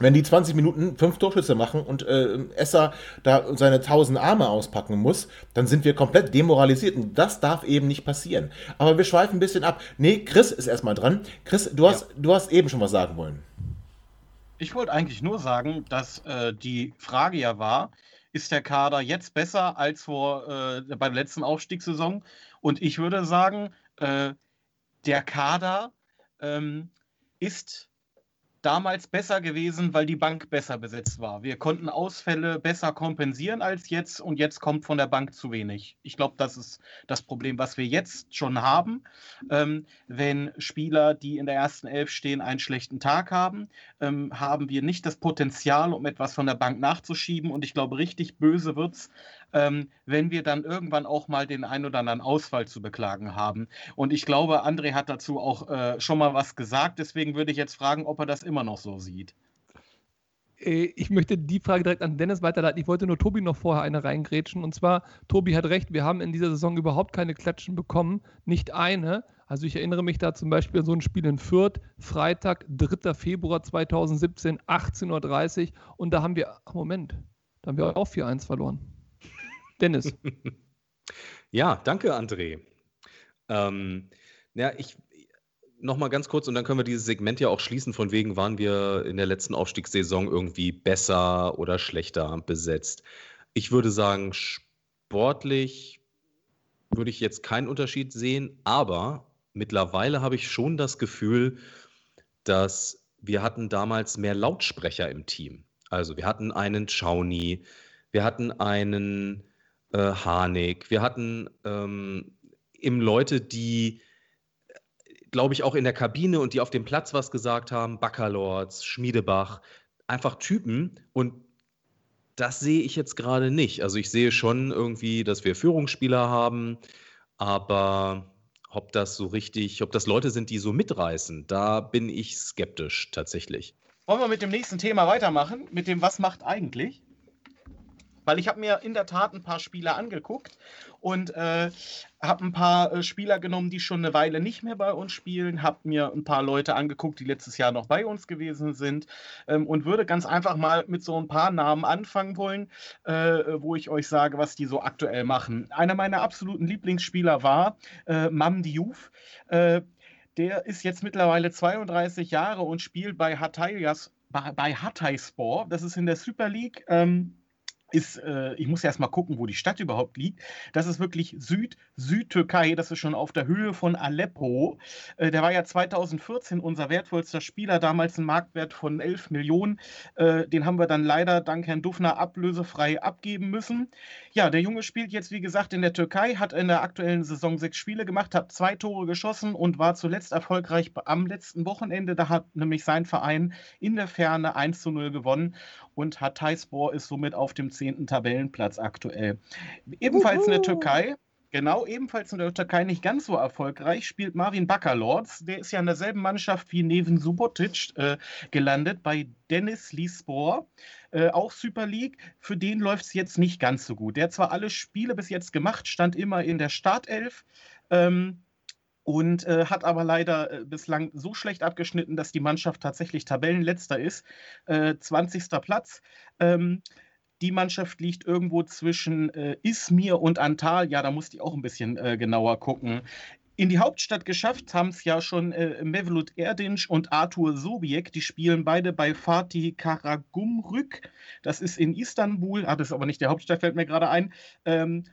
wenn die 20 Minuten fünf Torschüsse machen und äh, Esser da seine tausend Arme auspacken muss, dann sind wir komplett demoralisiert. Und das darf eben nicht passieren. Aber wir schweifen ein bisschen ab. Nee, Chris ist erstmal dran. Chris, du hast, du hast eben schon was sagen wollen. Ich wollte eigentlich nur sagen, dass äh, die Frage ja war, ist der Kader jetzt besser als vor äh, bei der letzten Aufstiegssaison? Und ich würde sagen, äh, der Kader ähm, ist damals besser gewesen, weil die Bank besser besetzt war. Wir konnten Ausfälle besser kompensieren als jetzt und jetzt kommt von der Bank zu wenig. Ich glaube, das ist das Problem, was wir jetzt schon haben. Ähm, wenn Spieler, die in der ersten Elf stehen, einen schlechten Tag haben, ähm, haben wir nicht das Potenzial, um etwas von der Bank nachzuschieben. Und ich glaube, richtig böse wird es, ähm, wenn wir dann irgendwann auch mal den ein oder anderen Ausfall zu beklagen haben. Und ich glaube, André hat dazu auch äh, schon mal was gesagt. Deswegen würde ich jetzt fragen, ob er das immer noch so sieht. Äh, Ich möchte die Frage direkt an Dennis weiterleiten. Ich wollte nur Tobi noch vorher eine reingrätschen. Und zwar, Tobi hat recht, wir haben in dieser Saison überhaupt keine Klatschen bekommen. Nicht eine. Also ich erinnere mich da zum Beispiel an so ein Spiel in Fürth, Freitag, 3. Februar 2017, 18.30 Uhr. Und da haben wir, ach Moment, da haben wir auch 4-1 verloren. Dennis. Ja, danke, André. Ähm, ja, ich noch mal ganz kurz und dann können wir dieses Segment ja auch schließen. Von wegen waren wir in der letzten Aufstiegssaison irgendwie besser oder schlechter besetzt. Ich würde sagen, sportlich würde ich jetzt keinen Unterschied sehen, aber mittlerweile habe ich schon das Gefühl, dass wir hatten damals mehr Lautsprecher im Team. Also wir hatten einen Chauni, wir hatten einen äh, Harnik, wir hatten ähm, eben Leute, die, glaube ich, auch in der Kabine und die auf dem Platz was gesagt haben, Baccalords, Schmiedebach, einfach Typen und das sehe ich jetzt gerade nicht. Also ich sehe schon irgendwie, dass wir Führungsspieler haben, aber ob das so richtig, ob das Leute sind, die so mitreißen, da bin ich skeptisch tatsächlich. Wollen wir mit dem nächsten Thema weitermachen? Mit dem, was macht eigentlich? Weil ich habe mir in der Tat ein paar Spieler angeguckt und äh, habe ein paar äh, Spieler genommen, die schon eine Weile nicht mehr bei uns spielen, habe mir ein paar Leute angeguckt, die letztes Jahr noch bei uns gewesen sind ähm, und würde ganz einfach mal mit so ein paar Namen anfangen wollen, äh, wo ich euch sage, was die so aktuell machen. Einer meiner absoluten Lieblingsspieler war äh, Mam Diouf. Äh, der ist jetzt mittlerweile 32 Jahre und spielt bei Hatayas, bei, bei Hatayspor. Das ist in der Super League. Ähm, ist, äh, ich muss erst mal gucken, wo die Stadt überhaupt liegt. Das ist wirklich Süd, Südtürkei, das ist schon auf der Höhe von Aleppo. Äh, der war ja 2014 unser wertvollster Spieler, damals ein Marktwert von 11 Millionen. Äh, den haben wir dann leider dank Herrn Dufner ablösefrei abgeben müssen. Ja, der Junge spielt jetzt, wie gesagt, in der Türkei, hat in der aktuellen Saison sechs Spiele gemacht, hat zwei Tore geschossen und war zuletzt erfolgreich am letzten Wochenende. Da hat nämlich sein Verein in der Ferne 1 zu 0 gewonnen und Hatayspor ist somit auf dem zehnten Tabellenplatz aktuell. Ebenfalls in der Türkei. Genau, ebenfalls in der Türkei nicht ganz so erfolgreich spielt Marvin Bakalords. Der ist ja in derselben Mannschaft wie Neven Subotic äh, gelandet bei Dennis Lispor, äh, auch Super League. Für den läuft es jetzt nicht ganz so gut. Der hat zwar alle Spiele bis jetzt gemacht, stand immer in der Startelf. Ähm, und äh, hat aber leider äh, bislang so schlecht abgeschnitten, dass die Mannschaft tatsächlich Tabellenletzter ist. Äh, 20. Platz. Ähm, die Mannschaft liegt irgendwo zwischen äh, Izmir und Antalya. Da musste ich auch ein bisschen äh, genauer gucken. In die Hauptstadt geschafft haben es ja schon äh, Mevlut Erdinç und Arthur Sobiek. Die spielen beide bei Fatih Karagumrük. Das ist in Istanbul. Ah, das ist aber nicht der Hauptstadt, fällt mir gerade ein. Ähm,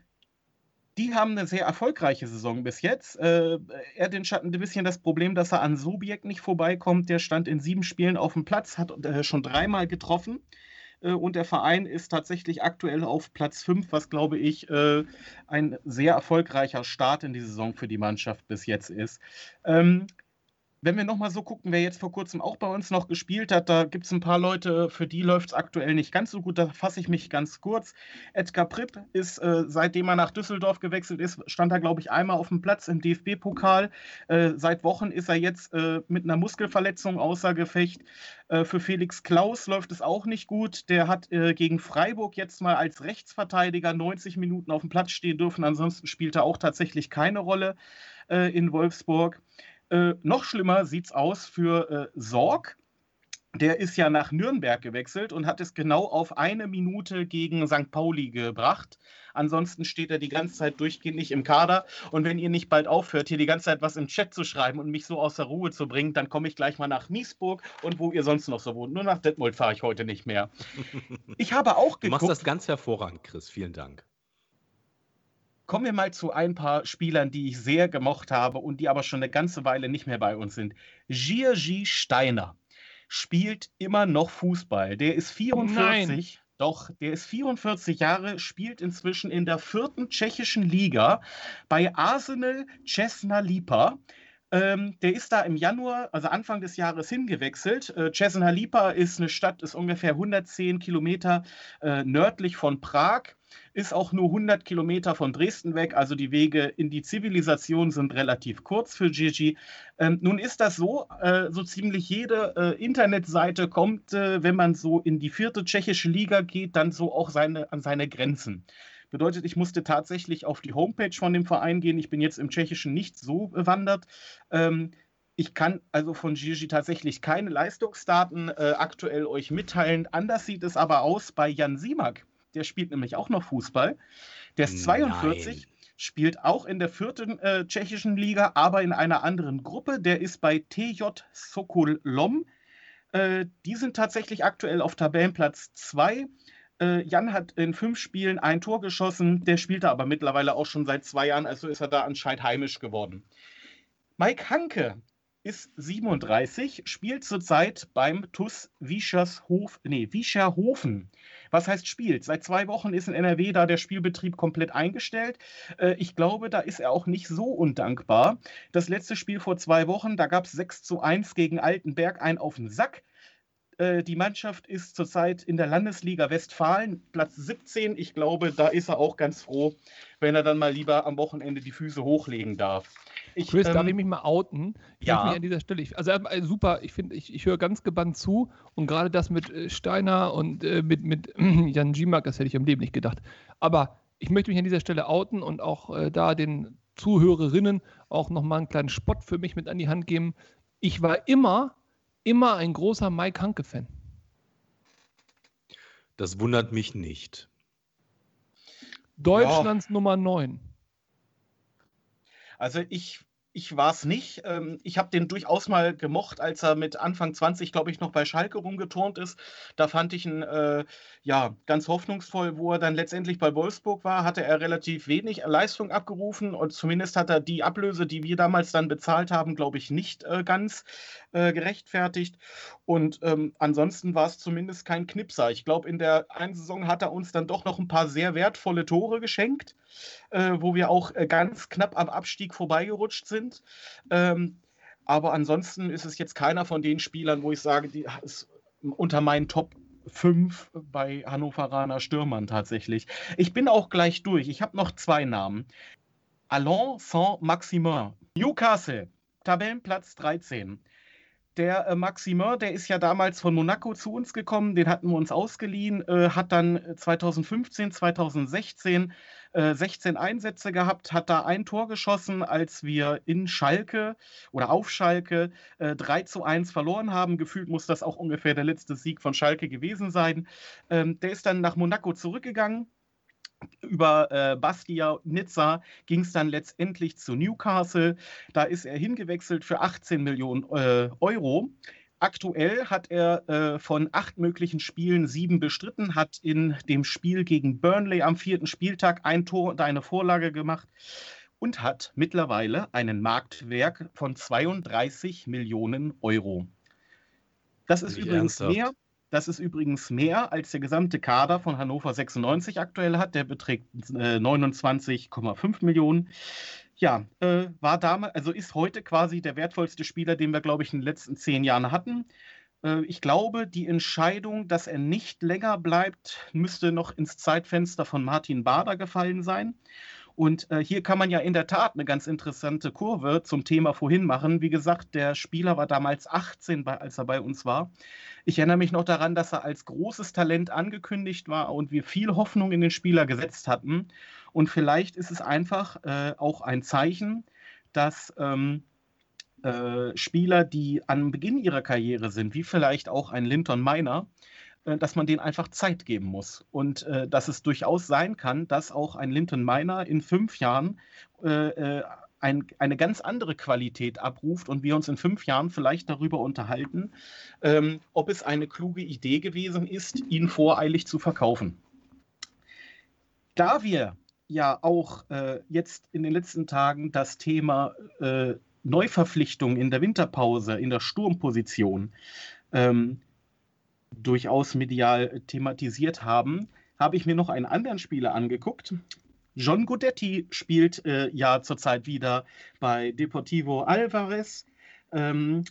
die haben eine sehr erfolgreiche Saison bis jetzt. Äh, Erdinç hat ein bisschen das Problem, dass er an Sobiek nicht vorbeikommt. Der stand in sieben Spielen auf dem Platz, hat äh, schon dreimal getroffen. Äh, und der Verein ist tatsächlich aktuell auf Platz 5, was glaube ich äh, ein sehr erfolgreicher Start in die Saison für die Mannschaft bis jetzt ist. Wenn wir nochmal so gucken, wer jetzt vor kurzem auch bei uns noch gespielt hat, da gibt es ein paar Leute, für die läuft es aktuell nicht ganz so gut. Da fasse ich mich ganz kurz. Edgar Pripp ist, äh, seitdem er nach Düsseldorf gewechselt ist, stand er, glaube ich, einmal auf dem Platz im DFB-Pokal. Äh, seit Wochen ist er jetzt äh, mit einer Muskelverletzung außer Gefecht. Äh, für Felix Klaus läuft es auch nicht gut. Der hat äh, gegen Freiburg jetzt mal als Rechtsverteidiger 90 Minuten auf dem Platz stehen dürfen. Ansonsten spielt er auch tatsächlich keine Rolle äh, in Wolfsburg. Äh, noch schlimmer sieht es aus für äh, Sorg. Der ist ja nach Nürnberg gewechselt und hat es genau auf eine Minute gegen St. Pauli gebracht. Ansonsten steht er die ganze Zeit durchgehend nicht im Kader. Und wenn ihr nicht bald aufhört, hier die ganze Zeit was im Chat zu schreiben und mich so aus der Ruhe zu bringen, dann komme ich gleich mal nach Miesburg und wo ihr sonst noch so wohnt. Nur nach Detmold fahre ich heute nicht mehr. Ich habe auch geguckt. Du machst das ganz hervorragend, Chris. Vielen Dank. Kommen wir mal zu ein paar Spielern, die ich sehr gemocht habe und die aber schon eine ganze Weile nicht mehr bei uns sind. Giergi Steiner spielt immer noch Fußball. Der ist 44. Nein. Doch, der ist 44 Jahre, spielt inzwischen in der vierten tschechischen Liga bei Arsenal Cesna Lipa. Ähm, der ist da im Januar, also Anfang des Jahres hingewechselt. Äh, Cesna Lipa ist eine Stadt, ist ungefähr 110 Kilometer äh, nördlich von Prag ist auch nur 100 Kilometer von Dresden weg, also die Wege in die Zivilisation sind relativ kurz für Gigi. Ähm, nun ist das so, äh, so ziemlich jede äh, Internetseite kommt, äh, wenn man so in die vierte tschechische Liga geht, dann so auch seine, an seine Grenzen. Bedeutet, ich musste tatsächlich auf die Homepage von dem Verein gehen. Ich bin jetzt im Tschechischen nicht so bewandert. Ähm, ich kann also von Gigi tatsächlich keine Leistungsdaten äh, aktuell euch mitteilen. Anders sieht es aber aus bei Jan Simak der spielt nämlich auch noch Fußball. Der ist 42, Nein. spielt auch in der vierten äh, tschechischen Liga, aber in einer anderen Gruppe. Der ist bei TJ Sokol Lom. Äh, die sind tatsächlich aktuell auf Tabellenplatz 2. Äh, Jan hat in fünf Spielen ein Tor geschossen. Der spielt da aber mittlerweile auch schon seit zwei Jahren, also ist er da anscheinend heimisch geworden. Mike Hanke ist 37, spielt zurzeit beim TUS Wieschershof, nee, Wischerhofen. Was heißt spielt? Seit zwei Wochen ist in NRW da der Spielbetrieb komplett eingestellt. Äh, ich glaube, da ist er auch nicht so undankbar. Das letzte Spiel vor zwei Wochen, da gab es 6 zu 1 gegen Altenberg, ein auf den Sack. Äh, die Mannschaft ist zurzeit in der Landesliga Westfalen, Platz 17. Ich glaube, da ist er auch ganz froh, wenn er dann mal lieber am Wochenende die Füße hochlegen darf. Ich, Chris, ähm, darf ich mich mal outen? Ich ja. Mich an dieser Stelle. Ich, also äh, super, ich finde, ich, ich höre ganz gebannt zu und gerade das mit äh, Steiner und äh, mit, mit Jan Gimak, das hätte ich im Leben nicht gedacht. Aber ich möchte mich an dieser Stelle outen und auch äh, da den Zuhörerinnen auch nochmal einen kleinen Spott für mich mit an die Hand geben. Ich war immer, immer ein großer Mike Hanke-Fan. Das wundert mich nicht. Deutschlands ja. Nummer 9. Also ich ich war es nicht. Ähm, ich habe den durchaus mal gemocht, als er mit Anfang 20, glaube ich, noch bei Schalke rumgeturnt ist. Da fand ich ihn äh, ja, ganz hoffnungsvoll. Wo er dann letztendlich bei Wolfsburg war, hatte er relativ wenig Leistung abgerufen und zumindest hat er die Ablöse, die wir damals dann bezahlt haben, glaube ich, nicht äh, ganz äh, gerechtfertigt. Und ähm, ansonsten war es zumindest kein Knipser. Ich glaube, in der einen Saison hat er uns dann doch noch ein paar sehr wertvolle Tore geschenkt äh, wo wir auch äh, ganz knapp am Abstieg vorbeigerutscht sind. Ähm, aber ansonsten ist es jetzt keiner von den Spielern, wo ich sage, die ist unter meinen Top 5 bei Hannoveraner Stürmern tatsächlich. Ich bin auch gleich durch. Ich habe noch zwei Namen. Alain Saint-Maximin, Newcastle, Tabellenplatz 13. Der äh, Maximin, der ist ja damals von Monaco zu uns gekommen, den hatten wir uns ausgeliehen, äh, hat dann 2015, 2016 äh, 16 Einsätze gehabt, hat da ein Tor geschossen, als wir in Schalke oder auf Schalke äh, 3 zu 1 verloren haben. Gefühlt muss das auch ungefähr der letzte Sieg von Schalke gewesen sein. Ähm, der ist dann nach Monaco zurückgegangen über äh, Bastia Nizza ging es dann letztendlich zu Newcastle. Da ist er hingewechselt für 18 Millionen äh, Euro. Aktuell hat er äh, von acht möglichen Spielen sieben bestritten, hat in dem Spiel gegen Burnley am vierten Spieltag ein Tor und eine Vorlage gemacht und hat mittlerweile einen Marktwerk von 32 Millionen Euro. Das ist Nicht übrigens ernsthaft? mehr. Das ist übrigens mehr, als der gesamte Kader von Hannover 96 aktuell hat. Der beträgt äh, 29,5 Millionen. Ja, äh, war damals, also ist heute quasi der wertvollste Spieler, den wir, glaube ich, in den letzten zehn Jahren hatten. Äh, ich glaube, die Entscheidung, dass er nicht länger bleibt, müsste noch ins Zeitfenster von Martin Bader gefallen sein. Und äh, hier kann man ja in der Tat eine ganz interessante Kurve zum Thema vorhin machen. Wie gesagt, der Spieler war damals 18, bei, als er bei uns war. Ich erinnere mich noch daran, dass er als großes Talent angekündigt war und wir viel Hoffnung in den Spieler gesetzt hatten. Und vielleicht ist es einfach äh, auch ein Zeichen, dass ähm, äh, Spieler, die am Beginn ihrer Karriere sind, wie vielleicht auch ein Linton Miner, dass man denen einfach Zeit geben muss. Und äh, dass es durchaus sein kann, dass auch ein Linton Miner in fünf Jahren äh, äh, ein, eine ganz andere Qualität abruft und wir uns in fünf Jahren vielleicht darüber unterhalten, ähm, ob es eine kluge Idee gewesen ist, ihn voreilig zu verkaufen. Da wir ja auch äh, jetzt in den letzten Tagen das Thema äh, Neuverpflichtung in der Winterpause, in der Sturmposition, ähm, durchaus medial thematisiert haben, habe ich mir noch einen anderen Spieler angeguckt. John Gudetti spielt äh, ja zurzeit wieder bei Deportivo Alvarez, ähm,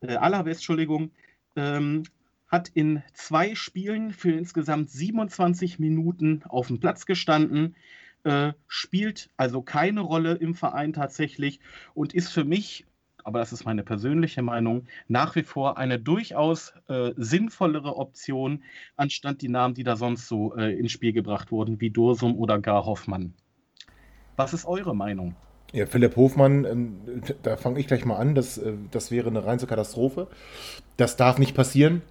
äh, Alaves, Entschuldigung, ähm, hat in zwei Spielen für insgesamt 27 Minuten auf dem Platz gestanden, äh, spielt also keine Rolle im Verein tatsächlich und ist für mich aber das ist meine persönliche Meinung, nach wie vor eine durchaus äh, sinnvollere Option, anstatt die Namen, die da sonst so äh, ins Spiel gebracht wurden, wie Dursum oder gar Hoffmann. Was ist eure Meinung? Ja, Philipp Hofmann, ähm, da fange ich gleich mal an. Das, äh, das wäre eine reine Katastrophe. Das darf nicht passieren.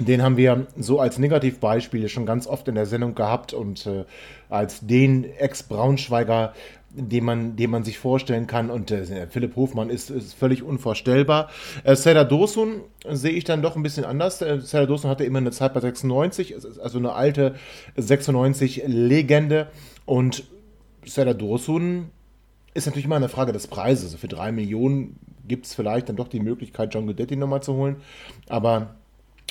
Den haben wir so als Negativbeispiel schon ganz oft in der Sendung gehabt und äh, als den Ex-Braunschweiger, den man, den man sich vorstellen kann. Und äh, Philipp Hofmann ist, ist völlig unvorstellbar. Äh, Serdar Dursun sehe ich dann doch ein bisschen anders. Äh, Serdar Dursun hatte immer eine Zeit bei 96, es ist also eine alte 96-Legende. Und Serdar Dursun ist natürlich immer eine Frage des Preises. Also für drei Millionen gibt es vielleicht dann doch die Möglichkeit, John Guidetti nochmal zu holen. Aber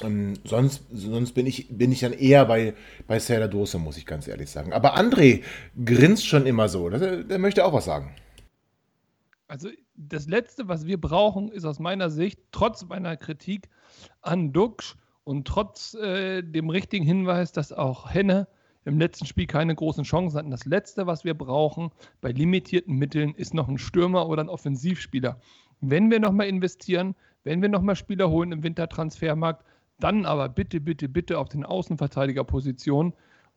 ähm, sonst, sonst bin ich, bin ich dann eher bei, bei Serdar Dursun, muss ich ganz ehrlich sagen. Aber André grinst schon immer so. Der, der möchte auch was sagen. Also das Letzte, was wir brauchen, ist aus meiner Sicht, trotz meiner Kritik an Duxch und trotz äh, dem richtigen Hinweis, dass auch Henne im letzten Spiel keine großen Chancen hatten. Das Letzte, was wir brauchen bei limitierten Mitteln, ist noch ein Stürmer oder ein Offensivspieler. Wenn wir nochmal investieren, wenn wir nochmal Spieler holen im Wintertransfermarkt, dann aber bitte, bitte, bitte auf den Außenverteidigerpositionen.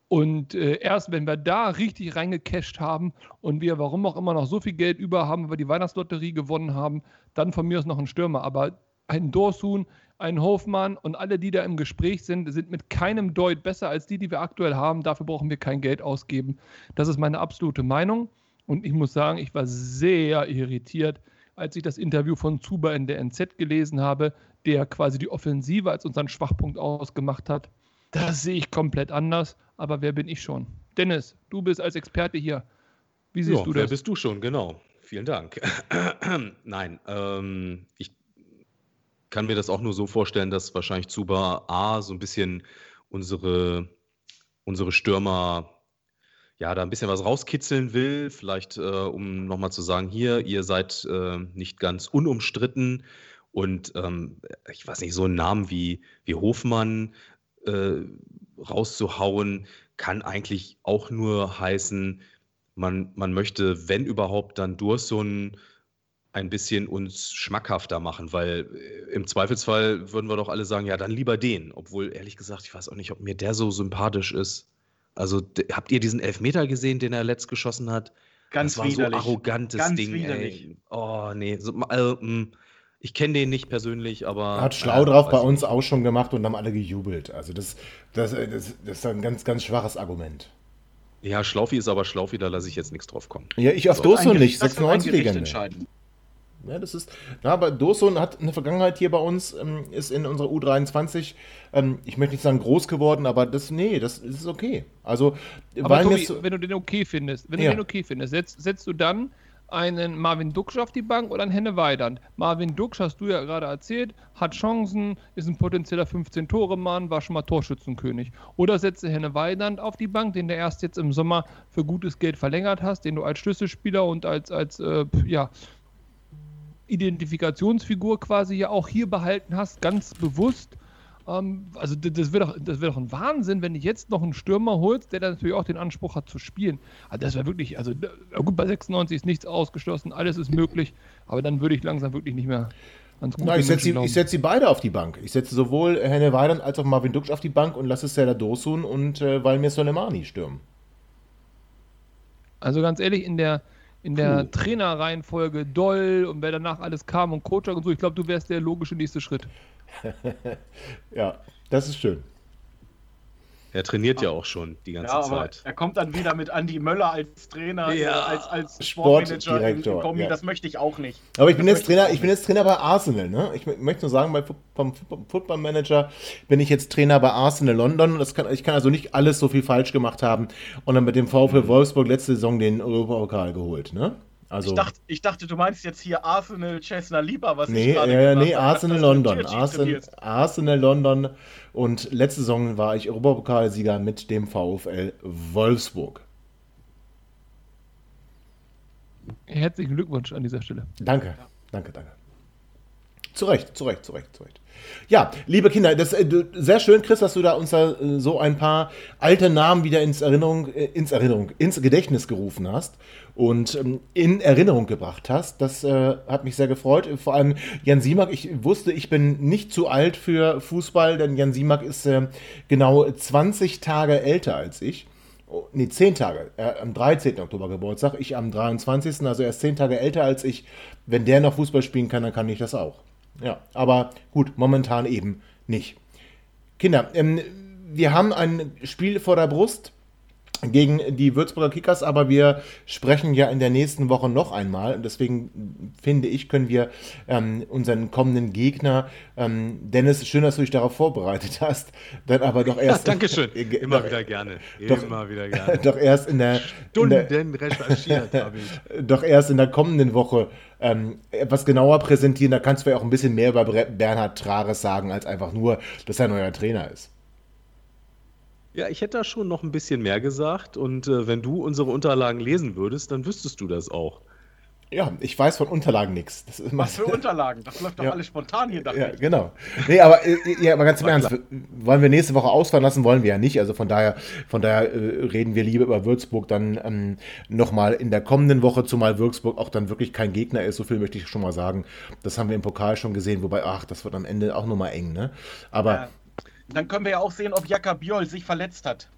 Und äh, erst wenn wir da richtig reingecasht haben und wir, warum auch immer, noch so viel Geld über haben, weil wir die Weihnachtslotterie gewonnen haben, dann von mir aus noch ein Stürmer. Aber ein Dorsun, ein Hofmann und alle, die da im Gespräch sind, sind mit keinem Deut besser als die, die wir aktuell haben. Dafür brauchen wir kein Geld ausgeben. Das ist meine absolute Meinung. Und ich muss sagen, ich war sehr irritiert, als ich das Interview von Zuba in der NZ gelesen habe, der quasi die Offensive als unseren Schwachpunkt ausgemacht hat. Das sehe ich komplett anders, aber wer bin ich schon? Dennis, du bist als Experte hier. Wie siehst Ja, du wer das? bist du schon, genau. Vielen Dank. Nein, ähm, ich kann mir das auch nur so vorstellen, dass wahrscheinlich Zuba A so ein bisschen unsere, unsere Stürmer ja, da ein bisschen was rauskitzeln will, vielleicht äh, um nochmal zu sagen, hier, ihr seid äh, nicht ganz unumstritten und ähm, ich weiß nicht, so einen Namen wie, wie Hofmann äh, rauszuhauen, kann eigentlich auch nur heißen, man, man möchte, wenn überhaupt, dann Dursun ein bisschen uns schmackhafter machen, weil äh, im Zweifelsfall würden wir doch alle sagen, ja, dann lieber den. Obwohl, ehrlich gesagt, ich weiß auch nicht, ob mir der so sympathisch ist. Also, habt ihr diesen Elfmeter gesehen, den er letzt geschossen hat? Ganz das war widerlich. so arrogantes Ganz Ding, widerlich. ey. Oh, nee. So, also, mh, ich kenne den nicht persönlich, aber. Er hat schlau äh, drauf bei uns auch schon gemacht und haben alle gejubelt. Also das, das, das, das ist ein ganz, ganz schwaches Argument. Ja, Schlaufi ist aber Schlaufi, da lasse ich jetzt nichts drauf kommen. Ja, ich auf So, Dosun nicht, das wird ein 96 Gericht Legende. entscheiden. Ja, das ist, na, aber Dosun hat eine Vergangenheit hier bei uns, ähm, ist in unserer U23, ähm, ich möchte nicht sagen groß geworden, aber das, nee, das ist okay. Also, Aber weil Tobi, so, wenn du den okay findest, wenn Ja. du den okay findest, setzt, setzt du dann einen Marvin Duksch auf die Bank oder einen Henne Weidand? Marvin Duksch, hast du ja gerade erzählt, hat Chancen, ist ein potenzieller 15-Tore-Mann, war schon mal Torschützenkönig. Oder setze Henne Weidand auf die Bank, den du erst jetzt im Sommer für gutes Geld verlängert hast, den du als Schlüsselspieler und als, als äh, ja, Identifikationsfigur quasi ja auch hier behalten hast, ganz bewusst. Ähm, also das wäre doch, das wär doch ein Wahnsinn, wenn du jetzt noch einen Stürmer holst, der dann natürlich auch den Anspruch hat zu spielen. Also das wäre wirklich, also gut, bei 96 ist nichts ausgeschlossen, alles ist möglich, aber dann würde ich langsam wirklich nicht mehr ans gute na, ich setze sie, setz sie beide auf die Bank. Ich setze sowohl Henne Weidand als auch Marvin Duksch auf die Bank und lasse Serdar Dosun und äh, Valmir Soleimani stürmen. Also ganz ehrlich, in der, in der Puh. Trainerreihenfolge Doll und wer danach alles kam und Coach und so, ich glaube, du wärst der logische nächste Schritt. Ja, das ist schön. Er trainiert ja auch schon die ganze Ja, aber Zeit. er kommt dann wieder mit Andy Möller als Trainer, Ja. äh, als, als Sportmanager in, Sportdirektor, in Kombi. ja. Das möchte ich auch nicht. Aber ich bin Das jetzt Trainer, auch ich bin jetzt Trainer bei Arsenal, ne? Ich möchte nur sagen, bei, vom Football Manager bin ich jetzt Trainer bei Arsenal London. Das kann, ich kann also nicht alles so viel falsch gemacht haben und dann mit dem VfL Wolfsburg letzte Saison den Europapokal geholt, ne? Also Ich dachte, ich dachte, du meinst jetzt hier Arsenal Cessna Lieber, was nee, ich gerade äh, gesagt nee, habe, Arsenal London, Arsenal. Arsenal London und letzte Saison war ich Europapokalsieger mit dem VfL Wolfsburg. Herzlichen Glückwunsch an dieser Stelle. Danke, danke, danke. Zu Recht, zu Recht, zu Recht, zu Recht. Ja, liebe Kinder, das äh, sehr schön, Chris, dass du da uns da äh, so ein paar alte Namen wieder ins Erinnerung, äh, ins Erinnerung, ins Gedächtnis gerufen hast und ähm, in Erinnerung gebracht hast. Das äh, hat mich sehr gefreut. Vor allem Jan Simak, ich wusste, ich bin nicht zu alt für Fußball, denn Jan Simak ist äh, genau 20 Tage älter als ich. Oh, nee, 10 Tage. Er am 13. Oktober Geburtstag, ich am 23. Also er ist 10 Tage älter als ich. Wenn der noch Fußball spielen kann, dann kann ich das auch. Ja, aber gut, momentan eben nicht. Kinder, ähm, wir haben ein Spiel vor der Brust gegen die Würzburger Kickers, aber wir sprechen ja in der nächsten Woche noch einmal. Und deswegen finde ich, können wir ähm, unseren kommenden Gegner, ähm, Dennis, schön, dass du dich darauf vorbereitet hast, dann aber doch Ja, erst. Dankeschön. Äh, Immer doch- wieder gerne. doch- Immer wieder gerne. Doch erst in der, in der, Stunden recherchiert habe ich. doch erst in der kommenden Woche ähm, etwas genauer präsentieren. Da kannst du ja auch ein bisschen mehr über Bernhard Trares sagen, als einfach nur, dass er neuer Trainer ist. Ja, ich hätte da schon noch ein bisschen mehr gesagt und äh, wenn du unsere Unterlagen lesen würdest, dann wüsstest du das auch. Ja, ich weiß von Unterlagen nichts. Das ist Was für Unterlagen? Das läuft doch Ja. alles spontan hier. Ja, ich. genau. Nee, aber, äh, ja, aber ganz im Ernst, wollen wir nächste Woche ausfallen lassen, wollen wir ja nicht. Also von daher, von daher äh, reden wir lieber über Würzburg dann ähm, nochmal in der kommenden Woche, zumal Würzburg auch dann wirklich kein Gegner ist. So viel möchte ich schon mal sagen. Das haben wir im Pokal schon gesehen, wobei, ach, das wird am Ende auch nochmal eng, ne? Aber Ja. Dann können wir ja auch sehen, ob Jaka Biol sich verletzt hat.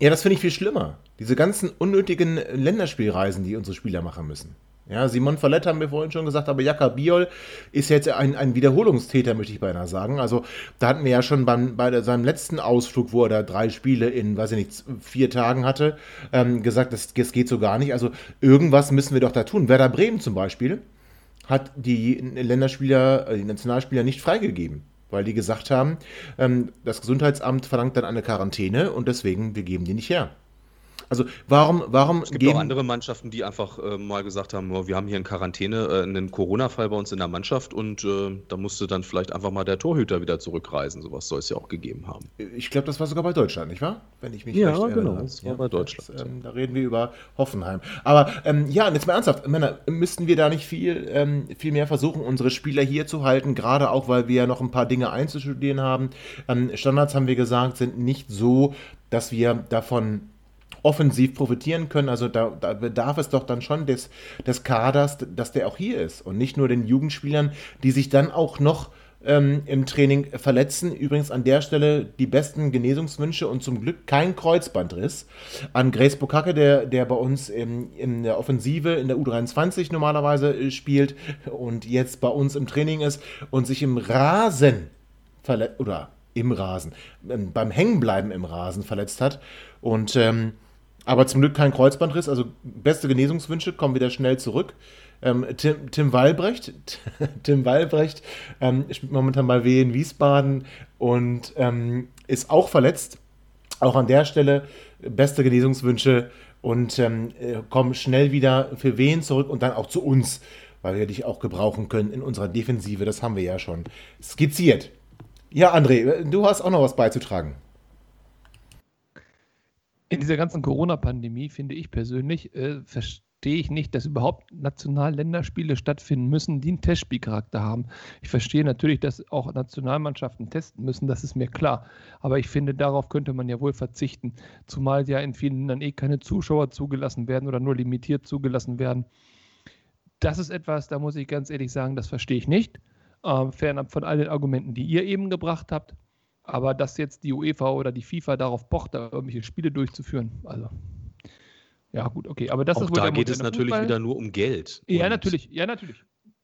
Ja, das finde ich viel schlimmer. Diese ganzen unnötigen Länderspielreisen, die unsere Spieler machen müssen. Ja, Simon Fallett haben wir vorhin schon gesagt, aber Jaka Biol ist jetzt ein, ein Wiederholungstäter, möchte ich beinahe sagen. Also, da hatten wir ja schon beim, bei seinem letzten Ausflug, wo er da drei Spiele in, weiß ich nicht, vier Tagen hatte, ähm, gesagt, das, das geht so gar nicht. Also, irgendwas müssen wir doch da tun. Werder Bremen zum Beispiel hat die Länderspieler, äh, die Nationalspieler nicht freigegeben, weil die gesagt haben, ähm, das Gesundheitsamt verlangt dann eine Quarantäne und deswegen, wir geben die nicht her. Also warum, warum Es gibt auch andere Mannschaften, die einfach äh, mal gesagt haben, oh, wir haben hier in Quarantäne äh, einen Corona-Fall bei uns in der Mannschaft und äh, da musste dann vielleicht einfach mal der Torhüter wieder zurückreisen. Sowas soll es ja auch gegeben haben. Ich glaube, das war sogar bei Deutschland, nicht wahr? Wenn ich mich Ja, recht genau, erinnere. das war bei Deutschland. Das, ähm, da reden wir über Hoffenheim. Aber ähm, ja, jetzt mal ernsthaft, Männer, müssten wir da nicht viel, ähm, viel mehr versuchen, unsere Spieler hier zu halten, gerade auch, weil wir ja noch ein paar Dinge einzustudieren haben. Ähm, Standards, haben wir gesagt, sind nicht so, dass wir davon offensiv profitieren können. Also da, da bedarf es doch dann schon des, des Kaders, dass der auch hier ist und nicht nur den Jugendspielern, die sich dann auch noch ähm, im Training verletzen. Übrigens an der Stelle die besten Genesungswünsche und zum Glück kein Kreuzbandriss an Grace Bukake, der, der bei uns in, in der Offensive in der U23 normalerweise äh, spielt und jetzt bei uns im Training ist und sich im Rasen verletzt oder im Rasen, ähm, beim Hängenbleiben im Rasen verletzt hat. Und ähm, Aber zum Glück kein Kreuzbandriss, also beste Genesungswünsche, kommen wieder schnell zurück. Ähm, Tim, Tim Wallbrecht, Tim Wallbrecht ähm, spielt momentan bei W in Wiesbaden und ähm, ist auch verletzt. Auch an der Stelle beste Genesungswünsche und ähm, äh, kommen schnell wieder für Wien zurück und dann auch zu uns, weil wir dich auch gebrauchen können in unserer Defensive. Das haben wir ja schon skizziert. Ja, André, du hast auch noch was beizutragen. In dieser ganzen Corona-Pandemie finde ich persönlich, äh, verstehe ich nicht, dass überhaupt National-Länderspiele stattfinden müssen, die einen Testspielcharakter haben. Ich verstehe natürlich, dass auch Nationalmannschaften testen müssen, das ist mir klar. Aber ich finde, darauf könnte man ja wohl verzichten, zumal ja in vielen Ländern eh keine Zuschauer zugelassen werden oder nur limitiert zugelassen werden. Das ist etwas, da muss ich ganz ehrlich sagen, das verstehe ich nicht. Äh, fernab von all den Argumenten, die ihr eben gebracht habt. Aber dass jetzt die UEFA oder die FIFA darauf pocht, da irgendwelche Spiele durchzuführen, also ja, gut, okay. Aber das Auch ist wohl da geht es natürlich Fußball. wieder nur um Geld. Ja, Und- natürlich, ja, natürlich.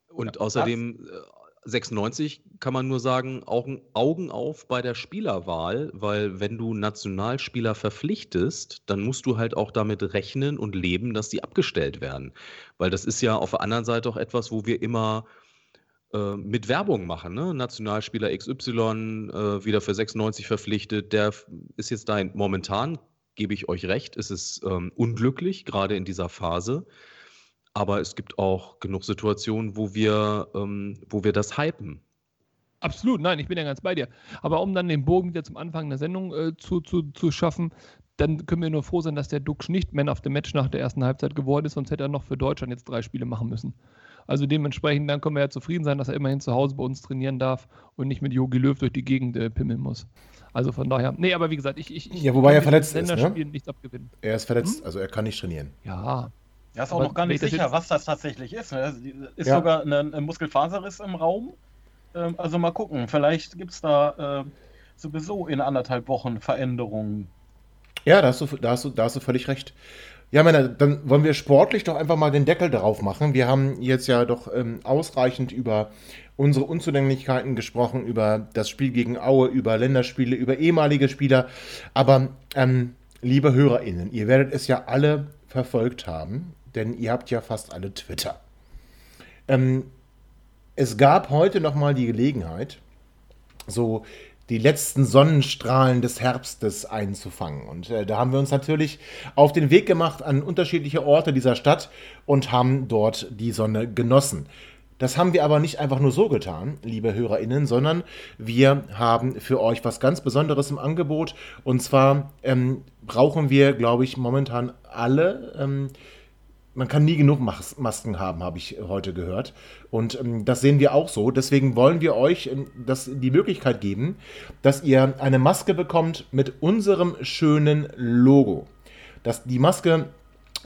Und Ja, außerdem, äh, 96 kann man nur sagen, Augen, Augen auf bei der Spielerwahl, weil wenn du Nationalspieler verpflichtest, dann musst du halt auch damit rechnen und leben, dass die abgestellt werden. Weil das ist ja auf der anderen Seite auch etwas, wo wir immer äh, mit Werbung machen. Ne? Nationalspieler XY äh, wieder für 96 verpflichtet, der ist jetzt da momentan, gebe ich euch recht, ist es ähm, unglücklich, gerade in dieser Phase. Aber es gibt auch genug Situationen, wo wir, ähm, wo wir das hypen. Absolut, nein, ich bin ja ganz bei dir. Aber um dann den Bogen wieder zum Anfang der Sendung äh, zu, zu, zu schaffen, dann können wir nur froh sein, dass der Dux nicht Man of the Match nach der ersten Halbzeit geworden ist, sonst hätte er noch für Deutschland jetzt drei Spiele machen müssen. Also dementsprechend, dann können wir ja zufrieden sein, dass er immerhin zu Hause bei uns trainieren darf und nicht mit Jogi Löw durch die Gegend äh, pimmeln muss. Also von daher, nee, aber wie gesagt, ich, ich, ich Ja, wobei er verletzt ist, ne? Nichts abgewinnen. Er ist verletzt, also er kann nicht trainieren. Ja, Ja, ist auch Aber noch gar nicht sicher, jetzt- was das tatsächlich ist. ne? Es Ist Ja. sogar ein, ein Muskelfaserriss im Raum. Ähm, also mal gucken, vielleicht gibt es da äh, sowieso in anderthalb Wochen Veränderungen. Ja, da hast du, da hast du, da hast du völlig recht. Ja, Männer, dann wollen wir sportlich doch einfach mal den Deckel darauf machen. Wir haben jetzt ja doch ähm, ausreichend über unsere Unzulänglichkeiten gesprochen, über das Spiel gegen Aue, über Länderspiele, über ehemalige Spieler. Aber, ähm, liebe HörerInnen, ihr werdet es ja alle verfolgt haben, denn ihr habt ja fast alle Twitter. Ähm, es gab heute nochmal die Gelegenheit, so die letzten Sonnenstrahlen des Herbstes einzufangen. Und äh, da haben wir uns natürlich auf den Weg gemacht an unterschiedliche Orte dieser Stadt und haben dort die Sonne genossen. Das haben wir aber nicht einfach nur so getan, liebe HörerInnen, sondern wir haben für euch was ganz Besonderes im Angebot. Und zwar ähm, brauchen wir, glaube ich, momentan alle ähm, man kann nie genug Mas Masken haben, habe ich heute gehört. Und ähm, das sehen wir auch so. Deswegen wollen wir euch ähm, das, die Möglichkeit geben, dass ihr eine Maske bekommt mit unserem schönen Logo. Das, die Maske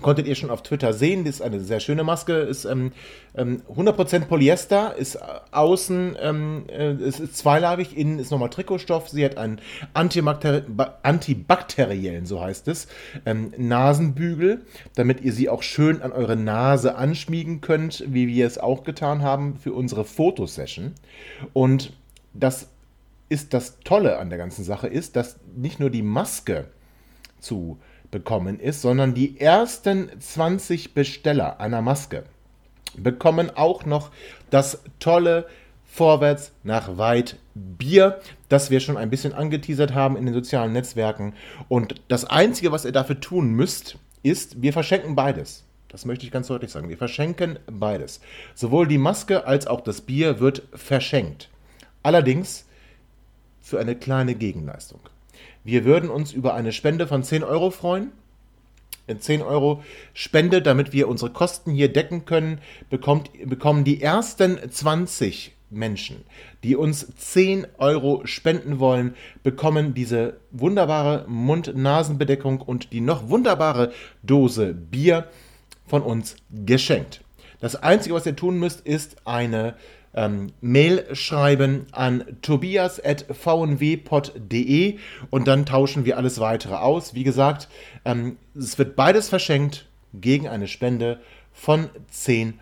konntet ihr schon auf Twitter sehen. Das ist eine sehr schöne Maske. Ist ähm, ähm, 100% Polyester, ist äh, außen, ähm, äh, es ist zweilagig, innen ist nochmal Trikotstoff. Sie hat einen Antibakteri ba- antibakteriellen, so heißt es, ähm, Nasenbügel, damit ihr sie auch schön an eure Nase anschmiegen könnt, wie wir es auch getan haben für unsere Fotosession. Und das ist das Tolle an der ganzen Sache ist, dass nicht nur die Maske zu bekommen ist, sondern die ersten 20 Besteller einer Maske bekommen auch noch das tolle Vorwärts nach weit Bier, das wir schon ein bisschen angeteasert haben in den sozialen Netzwerken. Und das Einzige, was ihr dafür tun müsst, ist, wir verschenken beides. Das möchte ich ganz deutlich sagen. Wir verschenken beides. Sowohl die Maske als auch das Bier wird verschenkt. Allerdings für eine kleine Gegenleistung. Wir würden uns über eine Spende von 10 Euro freuen. In 10 Euro Spende, damit wir unsere Kosten hier decken können, bekommt, bekommen die ersten 20 Menschen, die uns 10 Euro spenden wollen, bekommen diese wunderbare Mund-Nasen-Bedeckung und die noch wunderbare Dose Bier von uns geschenkt. Das Einzige, was ihr tun müsst, ist eine ähm, Mail schreiben an tobias.vnwpod.de und dann tauschen wir alles weitere aus. Wie gesagt, ähm, es wird beides verschenkt gegen eine Spende von 10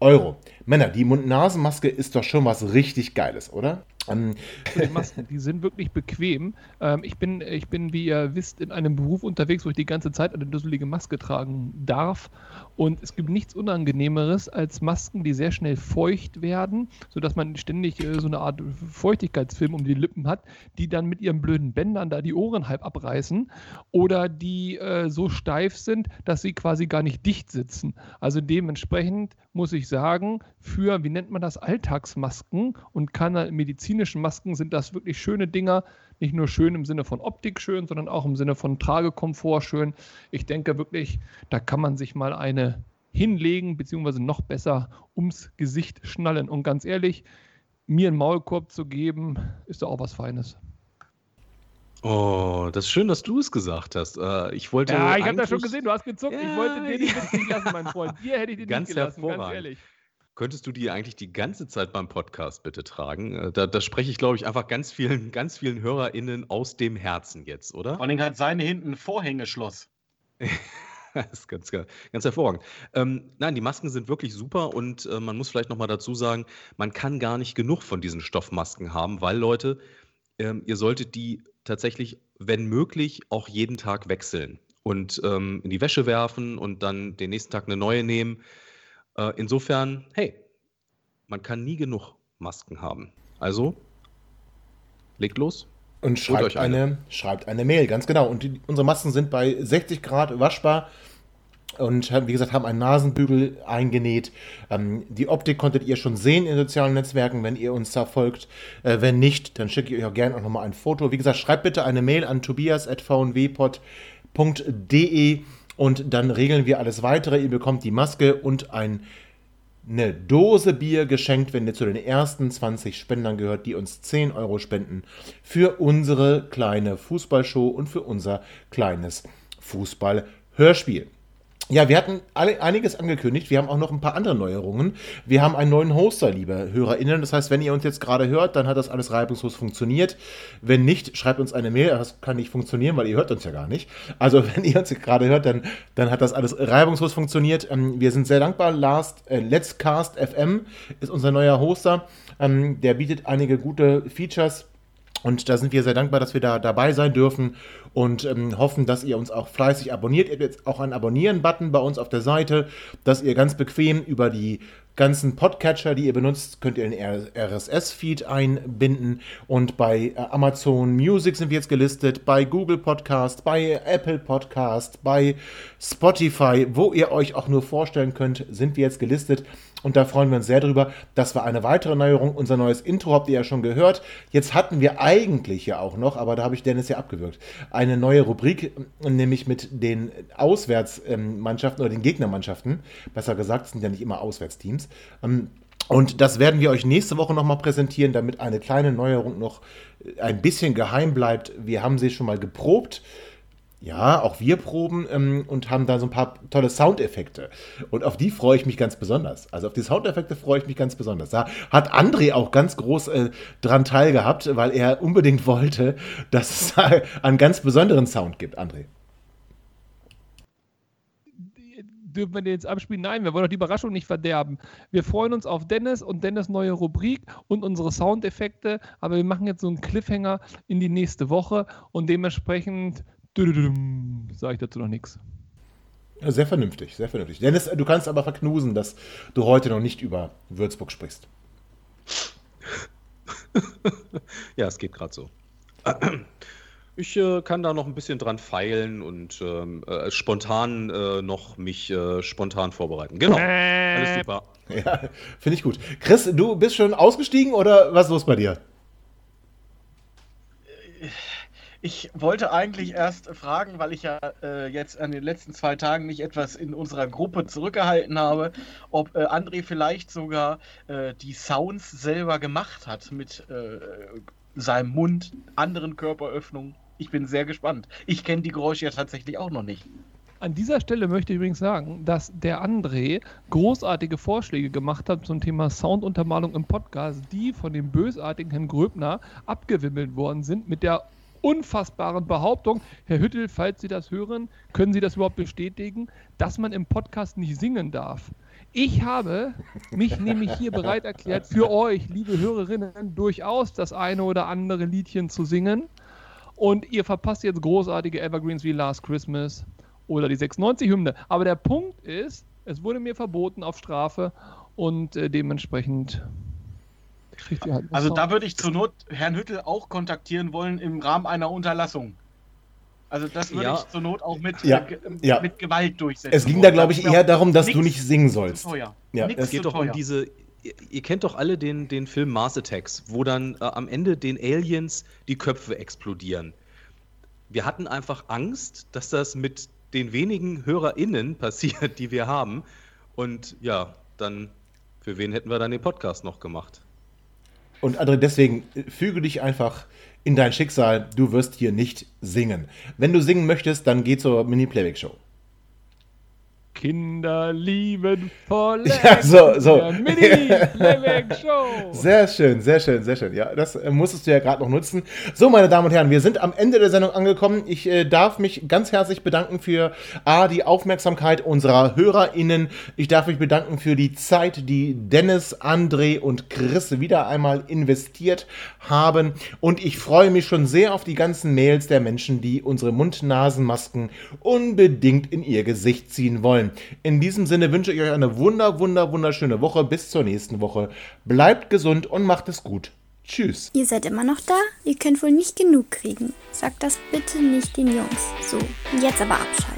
Euro. Männer, die Mund-Nasen-Maske ist doch schon was richtig Geiles, oder? Ähm, die Masken, die sind wirklich bequem. Ähm, ich, bin, ich bin, wie ihr wisst, in einem Beruf unterwegs, wo ich die ganze Zeit eine dusselige Maske tragen darf. Und es gibt nichts Unangenehmeres als Masken, die sehr schnell feucht werden, sodass man ständig äh, so eine Art Feuchtigkeitsfilm um die Lippen hat, die dann mit ihren blöden Bändern da die Ohren halb abreißen oder die äh, so steif sind, dass sie quasi gar nicht dicht sitzen. Also dementsprechend muss ich sagen, für, wie nennt man das, Alltagsmasken und keine medizinischen Masken sind das wirklich schöne Dinger. Nicht nur schön im Sinne von Optik schön, sondern auch im Sinne von Tragekomfort schön. Ich denke wirklich, da kann man sich mal eine hinlegen, beziehungsweise noch besser ums Gesicht schnallen. Und ganz ehrlich, mir einen Maulkorb zu geben, ist doch auch was Feines. Oh, das ist schön, dass du es gesagt hast. Äh, ich wollte. Ja, ich habe das schon gesehen, du hast gezuckt. Ja, ich wollte dir den Witz nicht lassen, mein Freund. Dir hätte ich den ganz nicht gelassen, ganz ehrlich. Könntest du die eigentlich die ganze Zeit beim Podcast bitte tragen? Äh, da, da spreche ich, glaube ich, einfach ganz vielen, ganz vielen HörerInnen aus dem Herzen jetzt, oder? Vor allem hat seine hinten ein Vorhängeschloss. das ist ganz, ganz hervorragend. Ähm, nein, die Masken sind wirklich super und äh, man muss vielleicht nochmal dazu sagen, man kann gar nicht genug von diesen Stoffmasken haben, weil Leute, ähm, ihr solltet die tatsächlich, wenn möglich, auch jeden Tag wechseln und ähm, in die Wäsche werfen und dann den nächsten Tag eine neue nehmen. Äh, insofern, hey, man kann nie genug Masken haben. Also, legt los. Und schreibt eine. schreibt eine Mail, ganz genau. Und die, unsere Masken sind bei 60 Grad waschbar und wie gesagt, haben einen Nasenbügel eingenäht. Ähm, die Optik konntet ihr schon sehen in sozialen Netzwerken, wenn ihr uns da folgt. Äh, wenn nicht, dann schicke ich euch auch gerne auch nochmal ein Foto. Wie gesagt, schreibt bitte eine Mail an tobias.vnwpod.de und dann regeln wir alles weitere. Ihr bekommt die Maske und ein, eine Dose Bier geschenkt, wenn ihr zu den ersten 20 Spendern gehört, die uns 10 Euro spenden für unsere kleine Fußballshow und für unser kleines Fußballhörspiel. Ja, wir hatten alle, einiges angekündigt. Wir haben auch noch ein paar andere Neuerungen. Wir haben einen neuen Hoster, liebe HörerInnen. Das heißt, wenn ihr uns jetzt gerade hört, dann hat das alles reibungslos funktioniert. Wenn nicht, schreibt uns eine Mail. Das kann nicht funktionieren, weil ihr hört uns ja gar nicht. Also, wenn ihr uns gerade hört, dann, dann hat das alles reibungslos funktioniert. Ähm, wir sind sehr dankbar. Last, äh, Let's Cast FM ist unser neuer Hoster. Ähm, der bietet einige gute Features und da sind wir sehr dankbar, dass wir da dabei sein dürfen und ähm, hoffen, dass ihr uns auch fleißig abonniert. Ihr habt jetzt auch einen Abonnieren-Button bei uns auf der Seite, dass ihr ganz bequem über die ganzen Podcatcher, die ihr benutzt, könnt ihr den RSS-Feed einbinden. Und bei äh, Amazon Music sind wir jetzt gelistet, bei Google Podcast, bei Apple Podcast, bei Spotify, wo ihr euch auch nur vorstellen könnt, sind wir jetzt gelistet. Und da freuen wir uns sehr drüber. Das war eine weitere Neuerung. Unser neues Intro habt ihr ja schon gehört. Jetzt hatten wir eigentlich ja auch noch, aber da habe ich Dennis ja abgewürgt, eine neue Rubrik, nämlich mit den Auswärtsmannschaften oder den Gegnermannschaften. Besser gesagt, es sind ja nicht immer Auswärtsteams. Ähm, und das werden wir euch nächste Woche nochmal präsentieren, damit eine kleine Neuerung noch ein bisschen geheim bleibt. Wir haben sie schon mal geprobt. Ja, auch wir proben ähm, und haben da so ein paar tolle Soundeffekte. Und auf die freue ich mich ganz besonders. Also auf die Soundeffekte freue ich mich ganz besonders. Da hat André auch ganz groß äh, dran teilgehabt, weil er unbedingt wollte, dass es einen ganz besonderen Sound gibt, André. dürfen wir den jetzt abspielen? Nein, wir wollen doch die Überraschung nicht verderben. Wir freuen uns auf Dennis und Dennis neue Rubrik und unsere Soundeffekte, aber wir machen jetzt so einen Cliffhanger in die nächste Woche und dementsprechend sage ich dazu noch nichts. Sehr vernünftig, sehr vernünftig. Dennis, du kannst aber verknusen, dass du heute noch nicht über Würzburg sprichst. ja, es geht gerade so. Ich äh, kann da noch ein bisschen dran feilen und ähm, äh, spontan äh, noch mich äh, spontan vorbereiten. Genau. Alles super. Ja, finde ich gut. Chris, du bist schon ausgestiegen oder was ist los bei dir? Ich wollte eigentlich erst fragen, weil ich ja äh, jetzt an den letzten zwei Tagen nicht etwas in unserer Gruppe zurückgehalten habe, ob äh, André vielleicht sogar äh, die Sounds selber gemacht hat mit äh, seinem Mund, anderen Körperöffnungen. Ich bin sehr gespannt. Ich kenne die Geräusche ja tatsächlich auch noch nicht. An dieser Stelle möchte ich übrigens sagen, dass der André großartige Vorschläge gemacht hat zum Thema Sounduntermalung im Podcast, die von dem bösartigen Herrn Gröbner abgewimmelt worden sind mit der unfassbaren Behauptung, Herr Hüttel, falls Sie das hören, können Sie das überhaupt bestätigen, dass man im Podcast nicht singen darf. ich habe mich nämlich hier bereit erklärt, für euch, liebe Hörerinnen, durchaus das eine oder andere Liedchen zu singen. Und ihr verpasst jetzt großartige Evergreens wie Last Christmas oder die 96-Hymne. Aber der Punkt ist, es wurde mir verboten auf Strafe und äh, dementsprechend kriegt ihr halt. Also da würde ich zur Not Herrn Hüttel auch kontaktieren wollen im Rahmen einer Unterlassung. Also das würde ja. ich zur Not auch mit, ja. Äh, ja. mit Gewalt durchsetzen. Es ging da, glaube ich, eher darum, dass du nicht singen sollst. Ja. Es geht doch um diese. Ihr, ihr kennt doch alle den, den Film Mars Attacks, wo dann äh, am Ende den Aliens die Köpfe explodieren. Wir hatten einfach Angst, dass das mit den wenigen HörerInnen passiert, die wir haben. Und ja, dann, für wen hätten wir dann den Podcast noch gemacht? Und André, deswegen äh, füge dich einfach in dein Schicksal, du wirst hier nicht singen. Wenn du singen möchtest, dann geh zur Mini-Playback-Show. Kinder lieben voll. Ja, so, so. Sehr schön, sehr schön, sehr schön. Ja, das äh, musstest du ja gerade noch nutzen. So, meine Damen und Herren, wir sind am Ende der Sendung angekommen. Ich äh, darf mich ganz herzlich bedanken für A, die Aufmerksamkeit unserer HörerInnen. Ich darf mich bedanken für die Zeit, die Dennis, André und Chris wieder einmal investiert haben. Und ich freue mich schon sehr auf die ganzen Mails der Menschen, die unsere Mund-Nasen-Masken unbedingt in ihr Gesicht ziehen wollen. In diesem Sinne wünsche ich euch eine wunder, wunder, wunderschöne Woche. Bis zur nächsten Woche. Bleibt gesund und macht es gut. Tschüss. Ihr seid immer noch da? Ihr könnt wohl nicht genug kriegen. Sagt das bitte nicht den Jungs. So, jetzt aber abschalten.